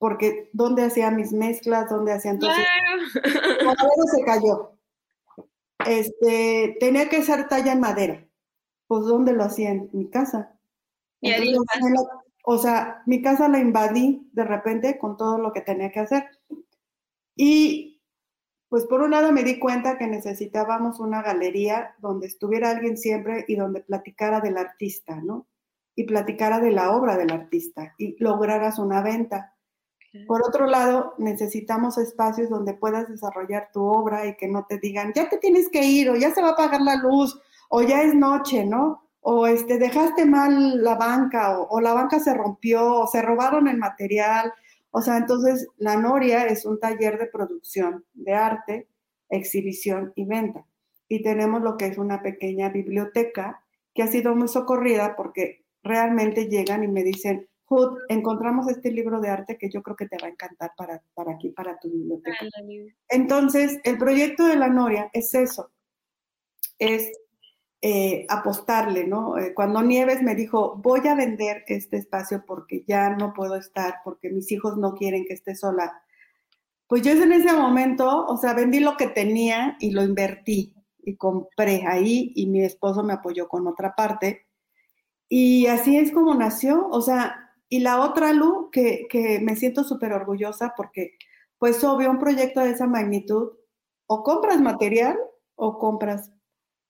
porque ¿dónde hacía mis mezclas? ¿Dónde hacía entonces? Claro. Se cayó. Este, tenía que ser talla en madera. Pues, ¿dónde lo hacía? En mi casa. o sea, mi casa la invadí de repente con todo lo que tenía que hacer. Y pues por un lado me di cuenta que necesitábamos una galería donde estuviera alguien siempre y donde platicara del artista, ¿no? Y platicara de la obra del artista y lograras una venta. Por otro lado, necesitamos espacios donde puedas desarrollar tu obra y que no te digan, ya te tienes que ir o ya se va a apagar la luz o ya es noche, ¿no? O este, dejaste mal la banca o, o la banca se rompió o se robaron el material o sea, entonces la Noria es un taller de producción de arte, exhibición y venta. Y tenemos lo que es una pequeña biblioteca que ha sido muy socorrida porque realmente llegan y me dicen, Hood, encontramos este libro de arte que yo creo que te va a encantar para, para aquí, para tu biblioteca. Entonces, el proyecto de la Noria es eso, es eh, apostarle, ¿no? Eh, cuando Nieves me dijo, voy a vender este espacio porque ya no puedo estar, porque mis hijos no quieren que esté sola, pues yo en ese momento, o sea, vendí lo que tenía y lo invertí y compré ahí y mi esposo me apoyó con otra parte. Y así es como nació, o sea, y la otra, Lu, que, que me siento súper orgullosa porque, pues obvio, un proyecto de esa magnitud, o compras material o compras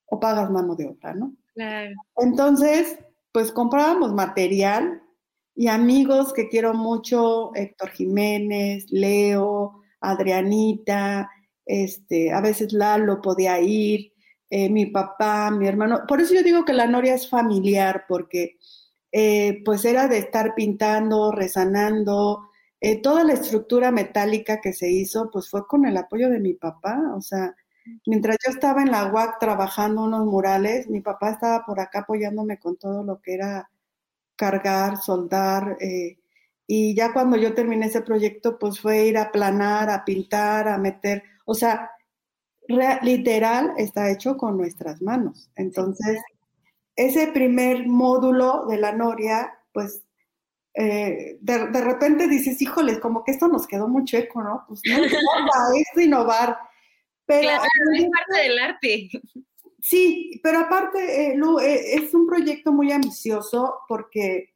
o pagas mano de obra, ¿no? Claro. Entonces, pues comprábamos material y amigos que quiero mucho, Héctor Jiménez, Leo, Adrianita, este, a veces Lalo podía ir, eh, mi papá, mi hermano. Por eso yo digo que la noria es familiar, porque eh, pues era de estar pintando, rezanando, eh, toda la estructura metálica que se hizo, pues fue con el apoyo de mi papá, o sea, Mientras yo estaba en la UAC trabajando unos murales, mi papá estaba por acá apoyándome con todo lo que era cargar, soldar. Eh, y ya cuando yo terminé ese proyecto, pues fue ir a planar, a pintar, a meter, o sea, literal está hecho con nuestras manos. Entonces, ese primer módulo de la Noria, pues eh, de, de, repente dices, híjoles, como que esto nos quedó muy checo, ¿no? Pues no importa, es innovar. Pero claro, es parte del arte. Sí, pero aparte, eh, Lu, eh, es un proyecto muy ambicioso porque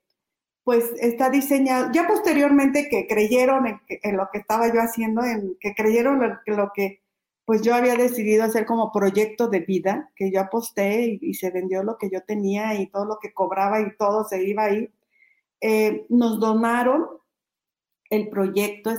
pues está diseñado, ya posteriormente que creyeron en, lo que estaba yo haciendo, en que creyeron en lo que pues yo había decidido hacer como proyecto de vida, que yo aposté y, se vendió lo que yo tenía y todo lo que cobraba y todo se iba ahí, eh, nos donaron el proyecto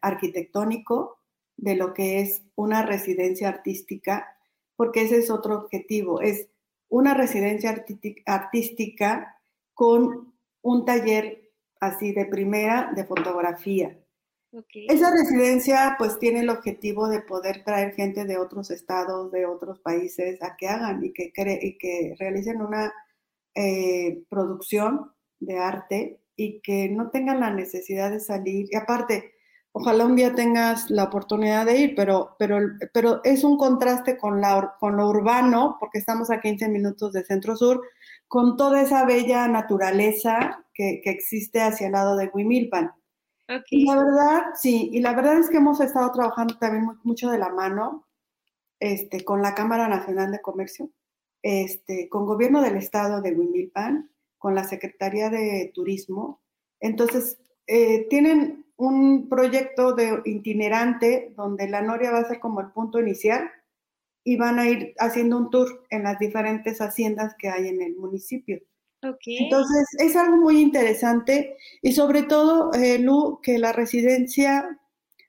arquitectónico de lo que es una residencia artística, porque ese es otro objetivo, es una residencia artística con un taller así de primera de fotografía. Esa residencia pues tiene el objetivo de poder traer gente de otros estados, de otros países a que hagan y que, y que realicen una eh, producción de arte y que no tengan la necesidad de salir. Y aparte, Ojalá un día tengas la oportunidad de ir, pero, pero, pero es un contraste con, la, con lo urbano, porque estamos a 15 minutos de Centro Sur, con toda esa bella naturaleza que, existe hacia el lado de Huimilpan. Y la verdad, sí, y la verdad es que hemos estado trabajando también mucho de la mano este, con la Cámara Nacional de Comercio este, con gobierno del estado de Huimilpan, con la Secretaría de Turismo. Entonces, eh, tienen un proyecto de itinerante donde la Noria va a ser como el punto inicial y van a ir haciendo un tour en las diferentes haciendas que hay en el municipio. Entonces, es algo muy interesante y sobre todo, eh, Lu, que la residencia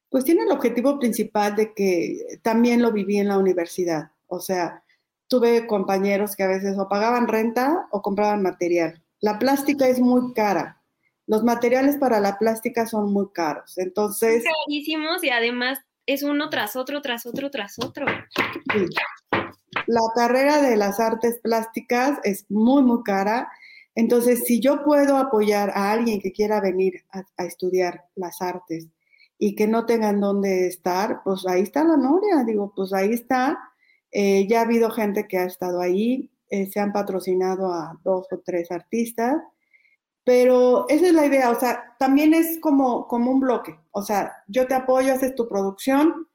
pues tiene el objetivo principal de que también lo viví en la universidad. O sea, tuve compañeros que a veces o pagaban renta o compraban material. La plástica es muy cara. Los materiales para la plástica son muy caros. Entonces... Carísimos y además es uno tras otro, tras otro, tras otro. La carrera de las artes plásticas es muy, muy cara. Entonces, si yo puedo apoyar a alguien que quiera venir a, a estudiar las artes, y que no tengan dónde estar, pues ahí está la Noria, digo, pues ahí está. Eh, ya ha habido gente que ha estado ahí, eh, se han patrocinado a dos o tres artistas, pero esa es la idea, o sea, también es como, como un bloque, o sea, yo te apoyo, haces tu producción,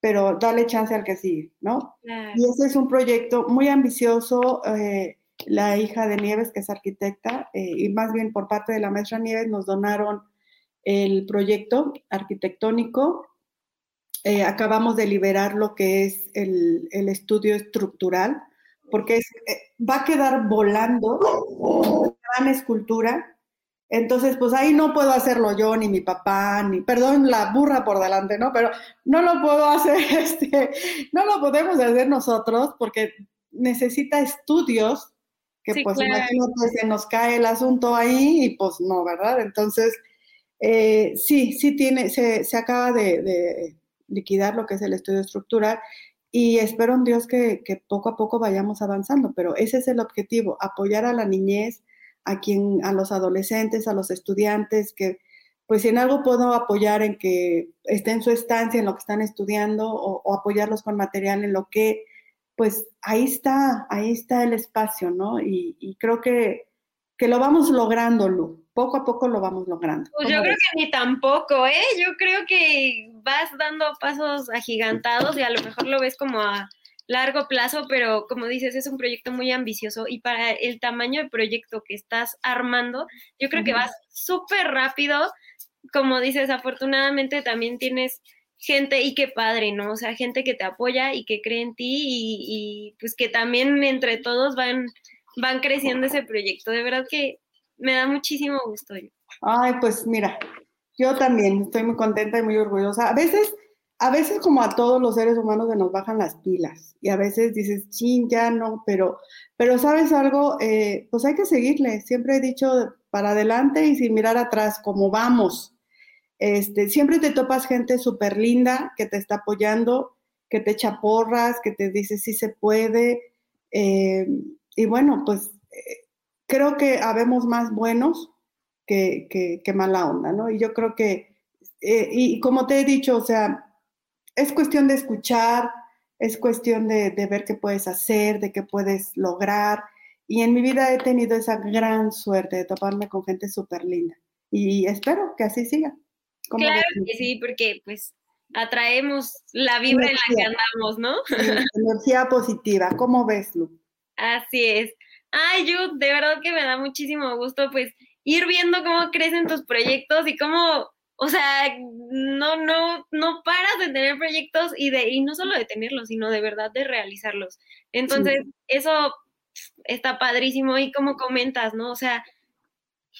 pero dale chance al que sigue, ¿no? Y ese es un proyecto muy ambicioso. Eh, la hija de Nieves, que es arquitecta, y más bien por parte de la maestra Nieves, nos donaron el proyecto arquitectónico. Eh, acabamos de liberar lo que es el, estudio estructural, porque eh, va a quedar volando una gran escultura. Entonces, pues ahí no puedo hacerlo yo, ni mi papá, ni, perdón, la burra por delante, ¿no? Pero no lo puedo hacer, este, no lo podemos hacer nosotros porque necesita estudios que pues imagínate, se nos cae el asunto ahí y pues no, ¿verdad? Entonces, eh, sí, sí tiene, se, acaba de, liquidar lo que es el estudio estructural y espero en Dios que, poco a poco vayamos avanzando, pero ese es el objetivo, apoyar a la niñez, a quien, a los adolescentes, a los estudiantes, que pues si en algo puedo apoyar en que esté en su estancia, en lo que están estudiando, o, apoyarlos con material en lo que, pues ahí está, ahí está el espacio, ¿no? Y, creo que, que lo vamos logrando, Lu poco a poco lo vamos logrando. Pues yo creo que ni tampoco, ¿eh? Yo creo que vas dando pasos agigantados y a lo mejor lo ves como a largo plazo, pero como dices, es un proyecto muy ambicioso y para el tamaño de proyecto que estás armando, yo creo que vas súper rápido. Como dices, afortunadamente también tienes gente y qué padre, ¿no? O sea, gente que te apoya y que cree en ti y, pues que también entre todos van, van creciendo ese proyecto. De verdad que me da muchísimo gusto. Ay, pues mira, yo también estoy muy contenta y muy orgullosa. A veces, a veces como a todos los seres humanos se nos bajan las pilas y a veces dices, chin, ya no, pero, pero sabes algo, eh, pues hay que seguirle. Siempre he dicho para adelante y sin mirar atrás, como vamos. Este, siempre te topas gente súper linda que te está apoyando, que te echa porras, que te dice sí se puede. Eh, y bueno, pues eh, creo que habemos más buenos que, que, mala onda, ¿no? Y yo creo que, eh, y como te he dicho, o sea, es cuestión de escuchar, es cuestión de, ver qué puedes hacer, de qué puedes lograr. Y en mi vida he tenido esa gran suerte de toparme con gente súper linda. Y espero que así siga. Claro que sí, porque pues atraemos la vibra en la que andamos, ¿no? energía positiva. ¿Cómo ves, Lu? Así es. Ay, yo de verdad que me da muchísimo gusto, pues, ir viendo cómo crecen tus proyectos y cómo, o sea, no, no, no paras de tener proyectos y de, y no solo de tenerlos, sino de verdad de realizarlos. Entonces, eso está padrísimo y como comentas, ¿no? O sea,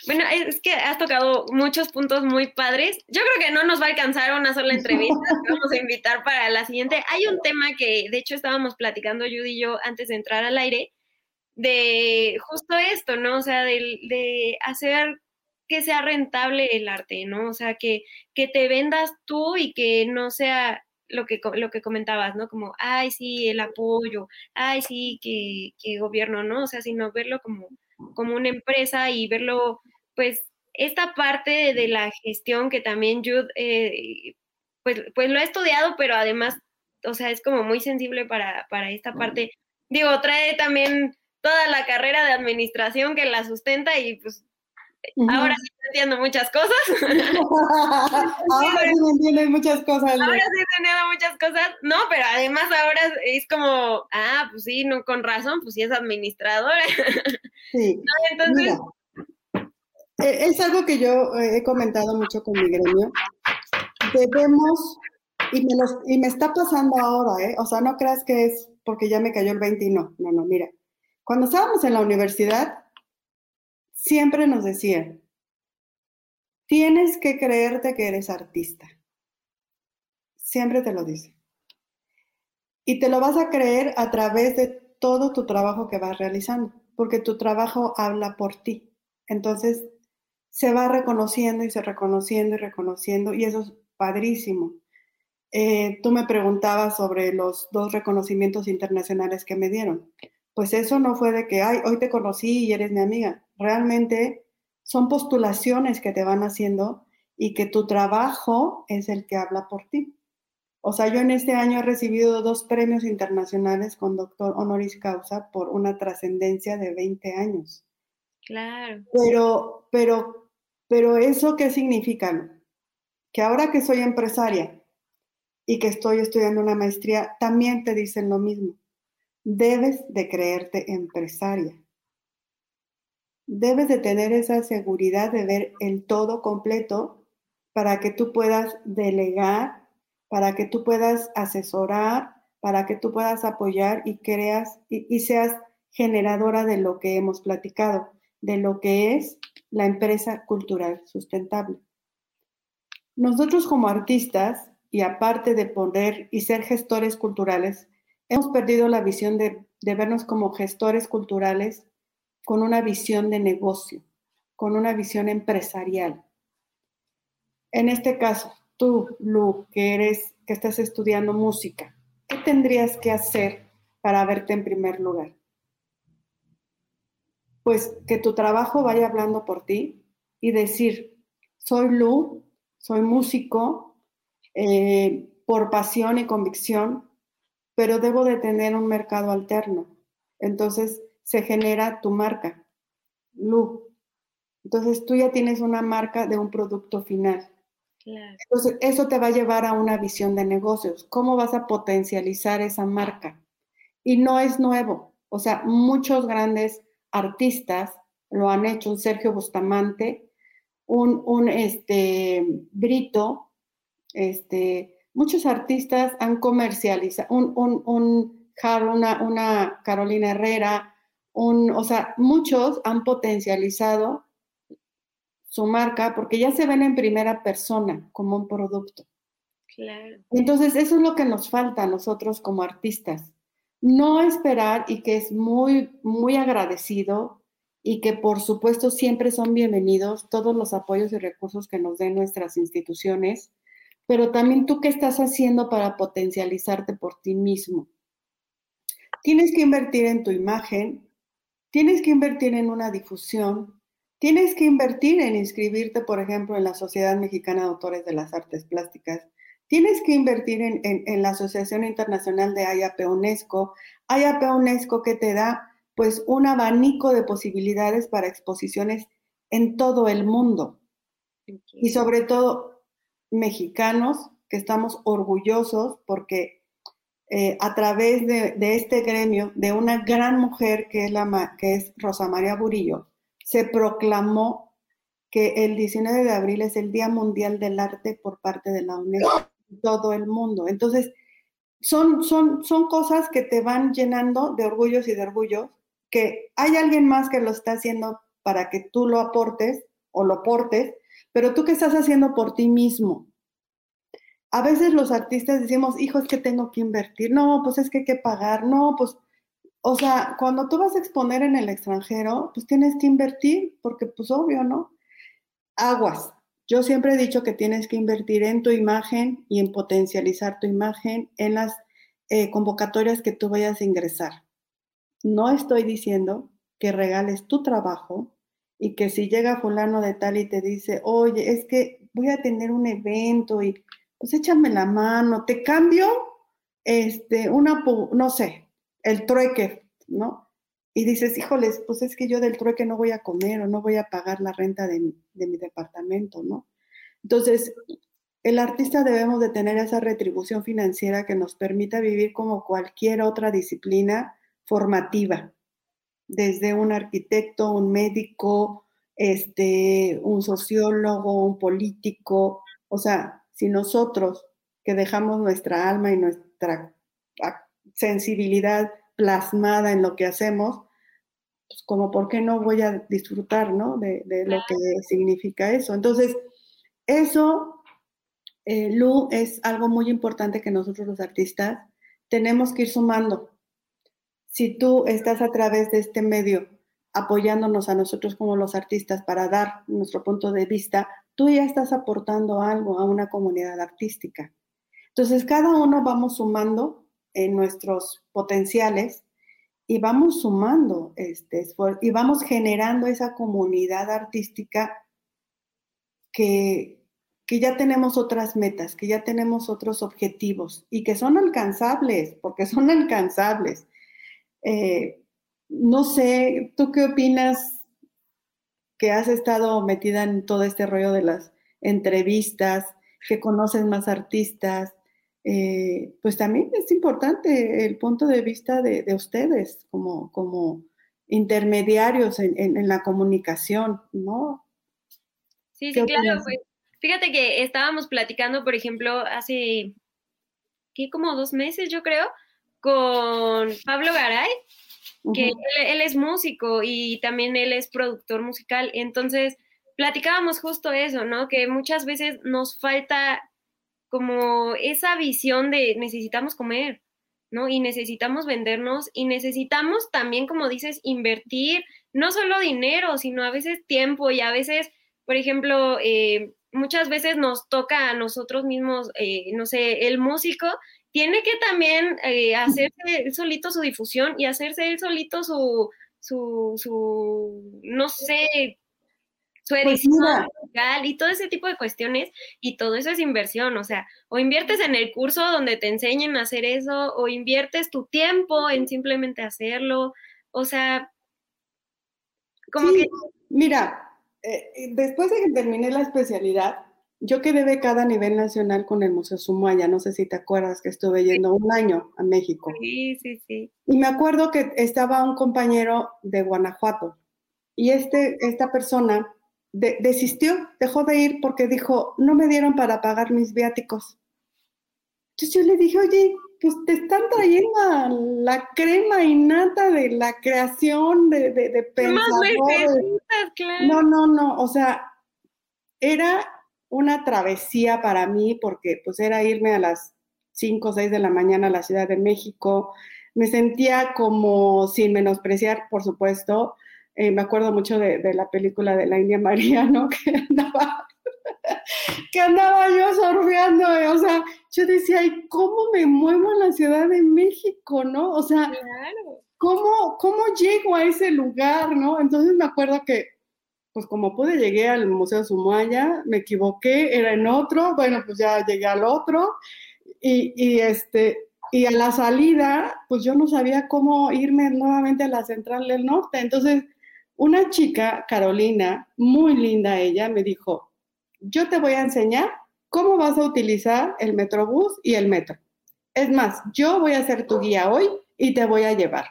bueno, es que has tocado muchos puntos muy padres. Yo creo que no nos va a alcanzar una sola entrevista. Vamos a invitar para la siguiente. Hay un tema que, de hecho, estábamos platicando Judy y yo antes de entrar al aire, de justo esto, ¿no? O sea, de, hacer que sea rentable el arte, ¿no? O sea, que, que te vendas tú y que no sea lo que, lo que comentabas, ¿no? Como, ay, sí, el apoyo, ay, sí, que, que gobierno, ¿no? O sea, sino verlo como, como una empresa y verlo, pues, esta parte de, la gestión que también Jude, eh, pues, pues lo ha estudiado, pero además, o sea, es como muy sensible para, para esta parte. Digo, trae también toda la carrera de administración que la sustenta y pues Ahora sí entiendo muchas cosas. ahora sí entiendo muchas cosas. Ahora sí entiendo muchas cosas. No, pero además ahora es como, ah, pues sí, no, con razón, pues sí es administradora. Sí. entonces... E, es algo que yo he comentado mucho con mi gremio. Debemos, y me, y me está pasando ahora, ¿eh? O sea, no creas que es porque ya me cayó el 20 y no, no, no, mira. Cuando estábamos en la universidad, siempre nos decían, Tienes que creerte que eres artista. Siempre te lo dice. Y te lo vas a creer a través de todo tu trabajo que vas realizando, porque tu trabajo habla por ti. Entonces, se va reconociendo y se reconociendo y reconociendo, y eso es padrísimo. Eh, tú me preguntabas sobre los dos reconocimientos internacionales que me dieron. Pues eso no fue de que, ay, hoy te conocí y eres mi amiga. Realmente son postulaciones que te van haciendo y que tu trabajo es el que habla por ti. O sea, yo en este año he recibido dos premios internacionales con doctor honoris causa por una trascendencia de 20 años. Claro. Pero, pero, pero eso qué significa? Que ahora que soy empresaria y que estoy estudiando una maestría, también te dicen lo mismo. Debes de creerte empresaria debes de tener esa seguridad de ver el todo completo para que tú puedas delegar, para que tú puedas asesorar, para que tú puedas apoyar y creas y, seas generadora de lo que hemos platicado, de lo que es la empresa cultural sustentable. Nosotros como artistas, y aparte de poner y ser gestores culturales, hemos perdido la visión de, de vernos como gestores culturales con una visión de negocio, con una visión empresarial. En este caso, tú, Lu, que eres, que estás estudiando música, ¿qué tendrías que hacer para verte en primer lugar? Pues que tu trabajo vaya hablando por ti y decir, soy Lu, soy músico, eh, por pasión y convicción, pero debo de tener un mercado alterno. Entonces, se genera tu marca, Lu. Entonces tú ya tienes una marca de un producto final. Entonces eso te va a llevar a una visión de negocios. ¿Cómo vas a potencializar esa marca? Y no es nuevo. O sea, muchos grandes artistas lo han hecho. Un Sergio Bustamante, un, un este, Brito, este, muchos artistas han comercializado, un, un, un una, una Carolina Herrera, o sea, muchos han potencializado su marca porque ya se ven en primera persona como un producto. Claro. Entonces, eso es lo que nos falta a nosotros como artistas. No esperar y que es muy, muy agradecido y que por supuesto siempre son bienvenidos todos los apoyos y recursos que nos den nuestras instituciones, pero también tú qué estás haciendo para potencializarte por ti mismo. Tienes que invertir en tu imagen, Tienes que invertir en una difusión, tienes que invertir en inscribirte, por ejemplo, en la Sociedad Mexicana de Autores de las Artes Plásticas, tienes que invertir en, la Asociación Internacional de IAP UNESCO, IAP UNESCO que te da pues un abanico de posibilidades para exposiciones en todo el mundo. Y sobre todo mexicanos que estamos orgullosos porque eh, a través de, este gremio, de una gran mujer que es, la, que es Rosa María Burillo, se proclamó que el 19 de abril es el Día Mundial del Arte por parte de la UNESCO en todo el mundo. Entonces, son, son, son cosas que te van llenando de orgullos y de orgullos, que hay alguien más que lo está haciendo para que tú lo aportes o lo portes, pero tú qué estás haciendo por ti mismo a veces los artistas decimos, hijo, es que tengo que invertir, no, pues es que hay que pagar, no, pues, o sea, cuando tú vas a exponer en el extranjero, pues tienes que invertir, porque pues obvio, ¿no? Aguas. Yo siempre he dicho que tienes que invertir en tu imagen y en potencializar tu imagen en las eh, convocatorias que tú vayas a ingresar. No estoy diciendo que regales tu trabajo y que si llega fulano de tal y te dice, oye, es que voy a tener un evento y pues échame la mano, te cambio, este, una, no sé, el trueque, ¿no? y dices, híjoles, pues es que yo del trueque no voy a comer o no voy a pagar la renta de, mi departamento, ¿no? Entonces, el artista debemos de tener esa retribución financiera que nos permita vivir como cualquier otra disciplina formativa, desde un arquitecto, un médico, este, un sociólogo, un político, o sea, si nosotros que dejamos nuestra alma y nuestra sensibilidad plasmada en lo que hacemos, pues como por qué no voy a disfrutar, ¿no? De, lo que significa eso. Entonces, eso, eh, Lu, es algo muy importante que nosotros los artistas tenemos que ir sumando. Si tú estás a través de este medio apoyándonos a nosotros como los artistas para dar nuestro punto de vista, tú ya estás aportando algo a una comunidad artística. Entonces, cada uno vamos sumando en nuestros potenciales y vamos sumando este y vamos generando esa comunidad artística que, que ya tenemos otras metas, que ya tenemos otros objetivos y que son alcanzables, porque son alcanzables. Eh, no sé, ¿tú qué opinas que has estado metida en todo este rollo de las entrevistas, que conoces más artistas? Eh, pues también es importante el punto de vista de, ustedes como, como intermediarios en, la comunicación, ¿no? Sí, sí, claro. Pues, fíjate que estábamos platicando, por ejemplo, hace, ¿qué? Como dos meses, yo creo, con Pablo Garay, que él, es músico y también él es productor musical. Entonces, platicábamos justo eso, ¿no? Que muchas veces nos falta como esa visión de necesitamos comer, ¿no? Y necesitamos vendernos y necesitamos también, como dices, invertir no solo dinero, sino a veces tiempo y a veces, por ejemplo, eh, muchas veces nos toca a nosotros mismos, eh, no sé, el músico tiene que también eh, hacerse él solito su difusión y hacerse él solito su, su, su no sé, su pues edición y todo ese tipo de cuestiones y todo eso es inversión, o sea, o inviertes en el curso donde te enseñen a hacer eso o inviertes tu tiempo en simplemente hacerlo, o sea, como que... Mira, eh, después de que terminé la especialidad, yo quedé becada a nivel nacional con el Museo Sumaya, no sé si te acuerdas que estuve yendo un año a México. Sí, sí, sí. Y me acuerdo que estaba un compañero de Guanajuato y este, esta persona desistió, dejó de ir porque dijo, no me dieron para pagar mis viáticos. Entonces yo le dije, oye, pues te están trayendo la crema innata de la creación, de, de, de claro. No, no, no, o sea, era una travesía para mí porque pues era irme a las 5 o 6 de la mañana a la Ciudad de México. Me sentía como, sin menospreciar, por supuesto, eh, me acuerdo mucho de, la película de la India María, ¿no? Que andaba, que andaba yo surfeando, o sea, yo decía, ¿y cómo me muevo a la Ciudad de México, no? O sea, ¿cómo, ¿cómo llego a ese lugar, no? Entonces me acuerdo que pues como pude llegué al Museo Sumaya, me equivoqué, era en otro, bueno, pues ya llegué al otro y, este, y a la salida, pues yo no sabía cómo irme nuevamente a la Central del Norte. Entonces, una chica, Carolina, muy linda ella, me dijo, yo te voy a enseñar cómo vas a utilizar el Metrobús y el metro. Es más, yo voy a ser tu guía hoy y te voy a llevar.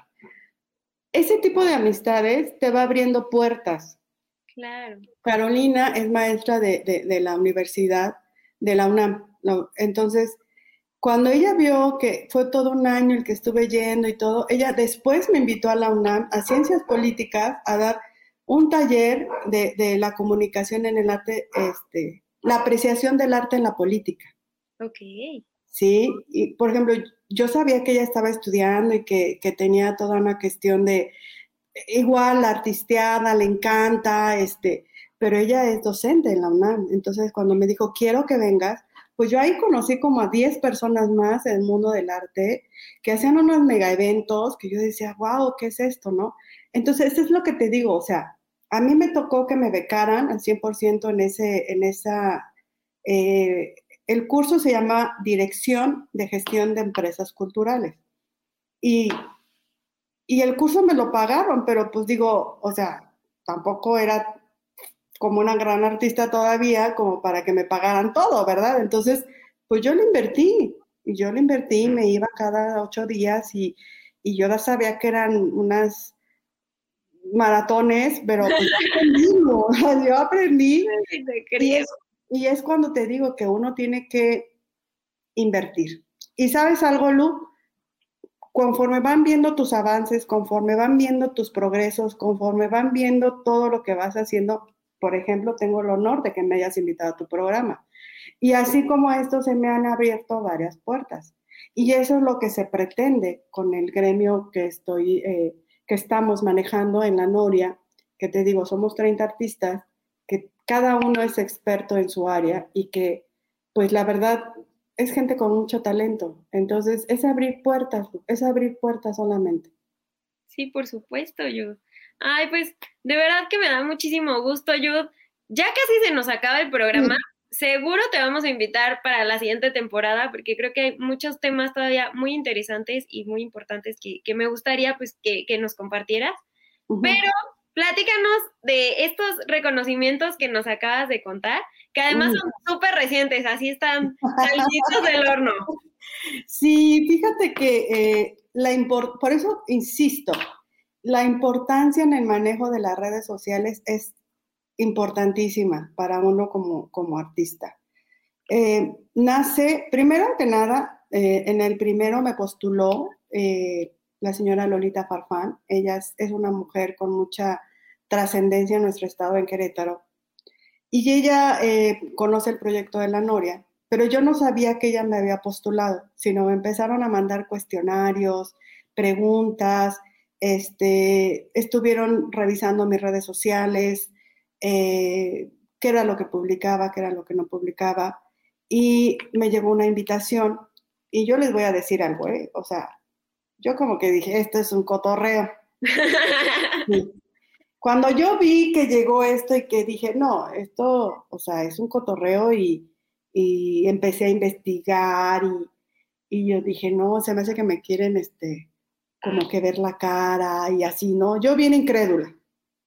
Ese tipo de amistades te va abriendo puertas Claro. Carolina es maestra de, la universidad de la UNAM. Entonces, cuando ella vio que fue todo un año el que estuve yendo y todo, ella después me invitó a la UNAM, a Ciencias Políticas, a dar un taller de, la comunicación en el arte, este, la apreciación del arte en la política. Ok. Sí, y por ejemplo, yo sabía que ella estaba estudiando y que, que tenía toda una cuestión de, igual la artisteada, le encanta, este, pero ella es docente en la UNAM. Entonces, cuando me dijo, quiero que vengas, pues yo ahí conocí como a 10 personas más en el mundo del arte que hacían unos mega eventos que yo decía, wow, ¿qué es esto, no? Entonces, eso es lo que te digo, o sea, a mí me tocó que me becaran al 100% en, ese, en esa, eh, el curso se llama Dirección de Gestión de Empresas Culturales. Y y el curso me lo pagaron, pero pues digo, o sea, tampoco era como una gran artista todavía como para que me pagaran todo, ¿verdad? Entonces, pues yo lo invertí, y yo lo invertí, me iba cada ocho días y, y yo ya sabía que eran unas maratones, pero pues yo aprendí, Y, es, y es cuando te digo que uno tiene que invertir. Y sabes algo, Lu, conforme van viendo tus avances, conforme van viendo tus progresos, conforme van viendo todo lo que vas haciendo, por ejemplo, tengo el honor de que me hayas invitado a tu programa. Y así como esto se me han abierto varias puertas. Y eso es lo que se pretende con el gremio que estoy, eh, que estamos manejando en la Noria, que te digo, somos 30 artistas, que cada uno es experto en su área y que, pues la verdad, es gente con mucho talento. Entonces, es abrir puertas, es abrir puertas solamente. Sí, por supuesto, yo. Ay, pues de verdad que me da muchísimo gusto, yo. Ya casi se nos acaba el programa. Seguro te vamos a invitar para la siguiente temporada porque creo que hay muchos temas todavía muy interesantes y muy importantes que, me gustaría pues que, nos compartieras. Pero platícanos de estos reconocimientos que nos acabas de contar, que además son súper recientes, así están saliditos del horno. Sí, fíjate que eh, la por eso insisto, la importancia en el manejo de las redes sociales es importantísima para uno como, como artista. Eh, nace, primero que nada, eh, en el primero me postuló la señora Lolita Farfán. Ella es una mujer con mucha trascendencia en nuestro estado en Querétaro. Y ella eh, conoce el proyecto de la Noria, pero yo no sabía que ella me había postulado, sino me empezaron a mandar cuestionarios, preguntas, este, estuvieron revisando mis redes sociales, eh, qué era lo que publicaba, qué era lo que no publicaba, y me llegó una invitación, y yo les voy a decir algo, ¿eh? o sea, yo como que dije, esto es un cotorreo. Cuando yo vi que llegó esto y que dije, no, esto, o sea, es un cotorreo y, empecé a investigar y, yo dije, no, se me hace que me quieren, este, como que ver la cara y así, ¿no? Yo bien incrédula,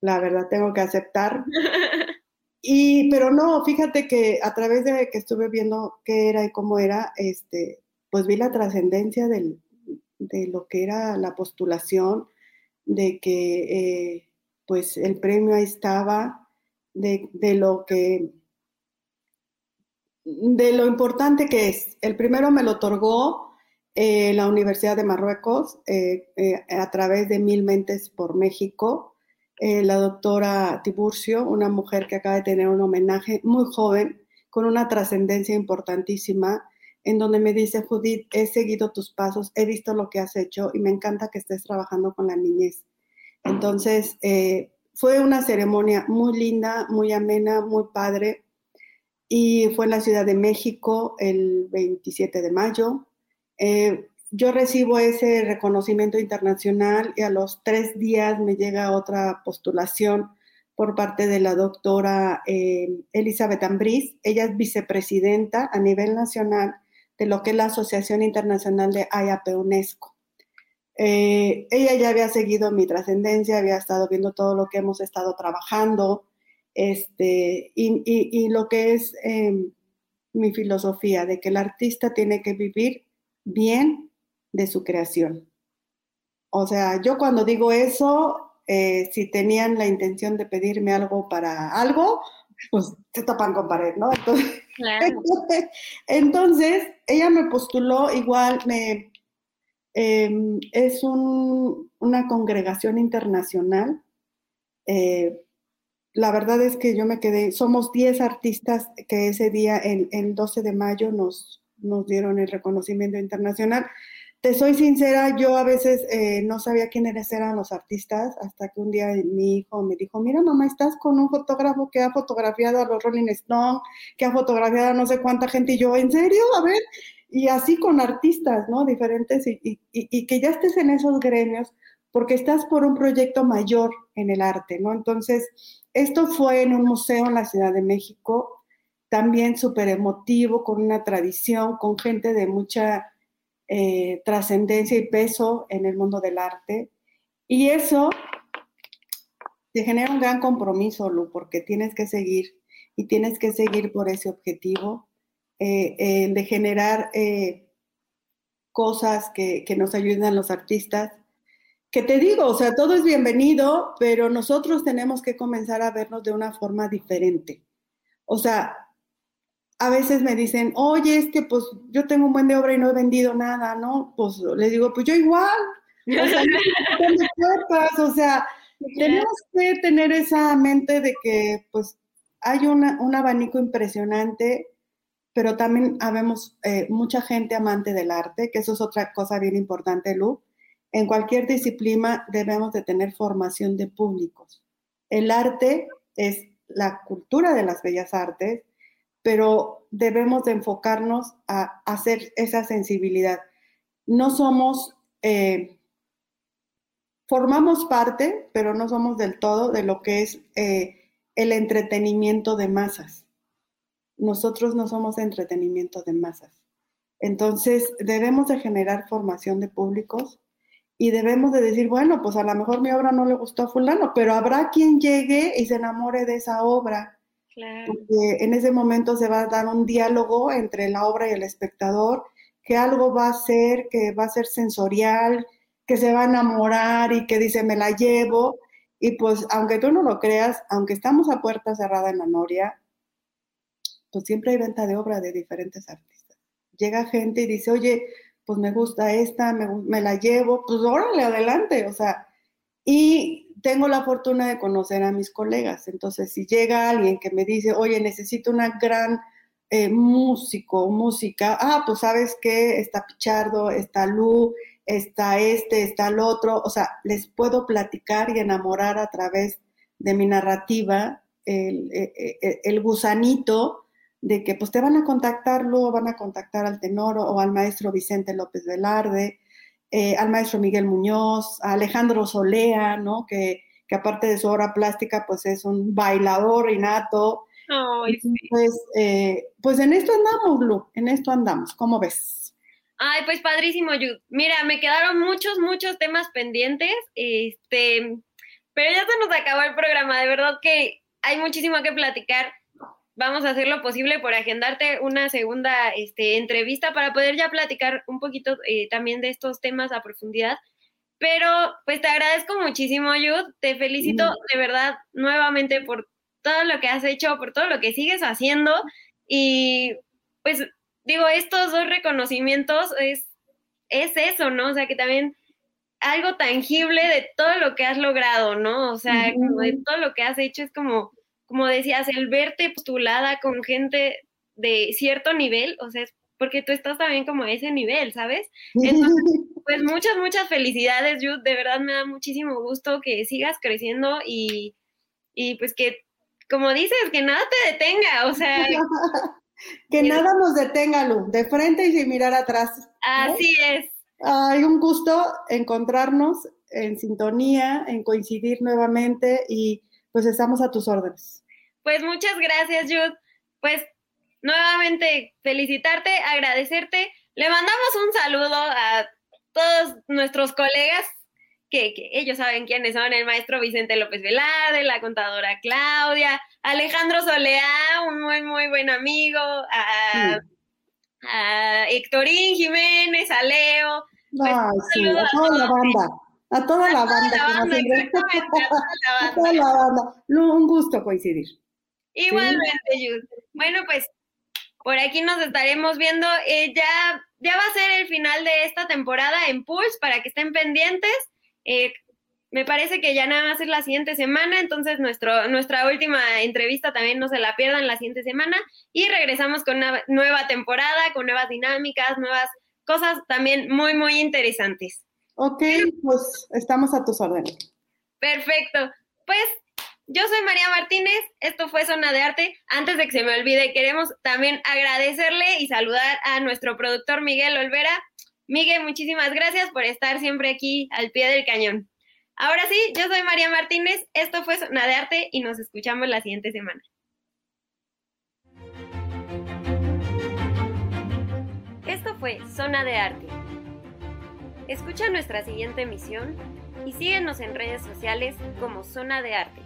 la verdad tengo que aceptar. Y, pero no, fíjate que a través de que estuve viendo qué era y cómo era, este, pues vi la trascendencia de lo que era la postulación, de que eh, pues el premio ahí estaba de, lo que de lo importante que es. El primero me lo otorgó eh, la Universidad de Marruecos eh, eh, a través de Mil Mentes por México. la doctora Tiburcio, una mujer que acaba de tener un homenaje muy joven, con una trascendencia importantísima, en donde me dice, Judith, he seguido tus pasos, he visto lo que has hecho y me encanta que estés trabajando con la niñez. Entonces, eh, fue una ceremonia muy linda, muy amena, muy padre. Y fue en la Ciudad de México el 27 de mayo. Eh, yo recibo ese reconocimiento internacional y a los tres días me llega otra postulación por parte de la doctora eh, Elizabeth Ambris. Ella es vicepresidenta a nivel nacional de lo que es la Asociación Internacional de IAP UNESCO. Eh, ella ya había seguido mi trascendencia, había estado viendo todo lo que hemos estado trabajando, este, y, lo que es em, mi filosofía de que el artista tiene que vivir bien de su creación. O sea, yo cuando digo eso, eh, si tenían la intención de pedirme algo para algo, pues se topan con pared, ¿no? Entonces, entonces ella me postuló, igual me, Em, es una congregación internacional. Eh, la verdad es que yo me quedé, somos 10 artistas que ese día, el, 12 de mayo, nos, nos dieron el reconocimiento internacional. Te soy sincera, yo a veces eh, no sabía quiénes eran los artistas hasta que un día mi hijo me dijo, mira mamá, estás con un fotógrafo que ha fotografiado a los Rolling Stones, que ha fotografiado a no sé cuánta gente y yo, ¿en serio? A ver, y así con artistas, ¿no? Diferentes y, que ya estés en esos gremios porque estás por un proyecto mayor en el arte, ¿no? Entonces, esto fue en un museo en la Ciudad de México, también súper emotivo, con una tradición, con gente de mucha eh, trascendencia y peso en el mundo del arte. Y eso te genera un gran compromiso, Lu, porque tienes que seguir y tienes que seguir por ese objetivo eh, eh, de generar eh, cosas que, que, nos ayuden a los artistas. Que te digo, o sea, todo es bienvenido, pero nosotros tenemos que comenzar a vernos de una forma diferente. O sea, a veces me dicen, oye, es que pues yo tengo un buen de obra y no he vendido nada, ¿no? Pues les digo, pues yo igual. O sea, no o sea tenemos que tener esa mente de que pues hay un abanico impresionante, pero también habemos eh, mucha gente amante del arte, que eso es otra cosa bien importante, Lu. En cualquier disciplina debemos de tener formación de públicos. El arte es la cultura de las bellas artes, pero debemos de enfocarnos a hacer esa sensibilidad. No somos eh, formamos parte, pero no somos del todo, de lo que es eh, el entretenimiento de masas. Nosotros no somos entretenimiento de masas. Entonces, debemos de generar formación de públicos y debemos de decir, bueno, pues a lo mejor mi obra no le gustó a fulano, pero habrá quien llegue y se enamore de esa obra. Claro. Porque en ese momento se va a dar un diálogo entre la obra y el espectador, que algo va a ser, que va a ser sensorial, que se va a enamorar y que dice, me la llevo. Y pues, aunque tú no lo creas, aunque estamos a puerta cerrada en la Noria, pues siempre hay venta de obra de diferentes artistas. Llega gente y dice, oye, pues me gusta esta, me, la llevo, pues órale, adelante, o sea, y tengo la fortuna de conocer a mis colegas, entonces si llega alguien que me dice, oye, necesito una gran eh, músico, música, ah, pues sabes que está Pichardo, está Lu, está este, está el otro, o sea, les puedo platicar y enamorar a través de mi narrativa el, e, e, e, el, gusanito de que pues te van a contactar, luego van a contactar al tenor o al maestro Vicente López Velarde, eh, al maestro Miguel Muñoz, a Alejandro Solea, ¿no? Que, que, aparte de su obra plástica, pues es un bailador innato. pues, eh, pues en esto andamos, Lu, en esto andamos, ¿cómo ves? Ay, pues padrísimo, Yud. Mira, me quedaron muchos, muchos temas pendientes, este, pero ya se nos acabó el programa, de verdad que hay muchísimo que platicar. Vamos a hacer lo posible por agendarte una segunda este, entrevista para poder ya platicar un poquito eh, también de estos temas a profundidad. Pero pues te agradezco muchísimo, Yud. Te felicito de verdad nuevamente por todo lo que has hecho, por todo lo que sigues haciendo. Y pues digo, estos dos reconocimientos es, es eso, ¿no? O sea, que también algo tangible de todo lo que has logrado, ¿no? O sea, como de todo lo que has hecho es como, como decías, el verte postulada con gente de cierto nivel, o sea, es porque tú estás también como a ese nivel, ¿sabes? Entonces, pues muchas, muchas felicidades, Jude, de verdad me da muchísimo gusto que sigas creciendo y, y pues que, como dices, que nada te detenga, o sea, Que nada nos detenga, Lu, de frente y sin mirar atrás. Así es. Hay un gusto encontrarnos en sintonía, en coincidir nuevamente y pues estamos a tus órdenes. Pues muchas gracias, Jude. Pues nuevamente felicitarte, agradecerte. Le mandamos un saludo a todos nuestros colegas que, ellos saben quiénes son, el maestro Vicente López Velarde, la contadora Claudia, Alejandro Soleá, un muy, muy buen amigo, a, Héctorín Jiménez, a Leo. Pues, sí, a toda la banda. A toda la banda. a toda la banda. Un gusto coincidir. Igualmente, Jude. Bueno, pues por aquí nos estaremos viendo. Eh, ya, ya va a ser el final de esta temporada en Pulse para que estén pendientes. Eh, me parece que ya nada más es la siguiente semana, entonces nuestro, nuestra última entrevista también no se la pierdan la siguiente semana y regresamos con una nueva temporada, con nuevas dinámicas, nuevas cosas también muy, muy interesantes. Ok, pues estamos a tus órdenes. Perfecto. Pues yo soy María Martínez, esto fue Zona de Arte. Antes de que se me olvide, queremos también agradecerle y saludar a nuestro productor Miguel Olvera Miguel, muchísimas gracias por estar siempre aquí al pie del cañón. Ahora sí, yo soy María Martínez, esto fue Zona de Arte y nos escuchamos la siguiente semana. Esto fue Zona de Arte. Escucha nuestra siguiente emisión y síguenos en redes sociales como Zona de Arte.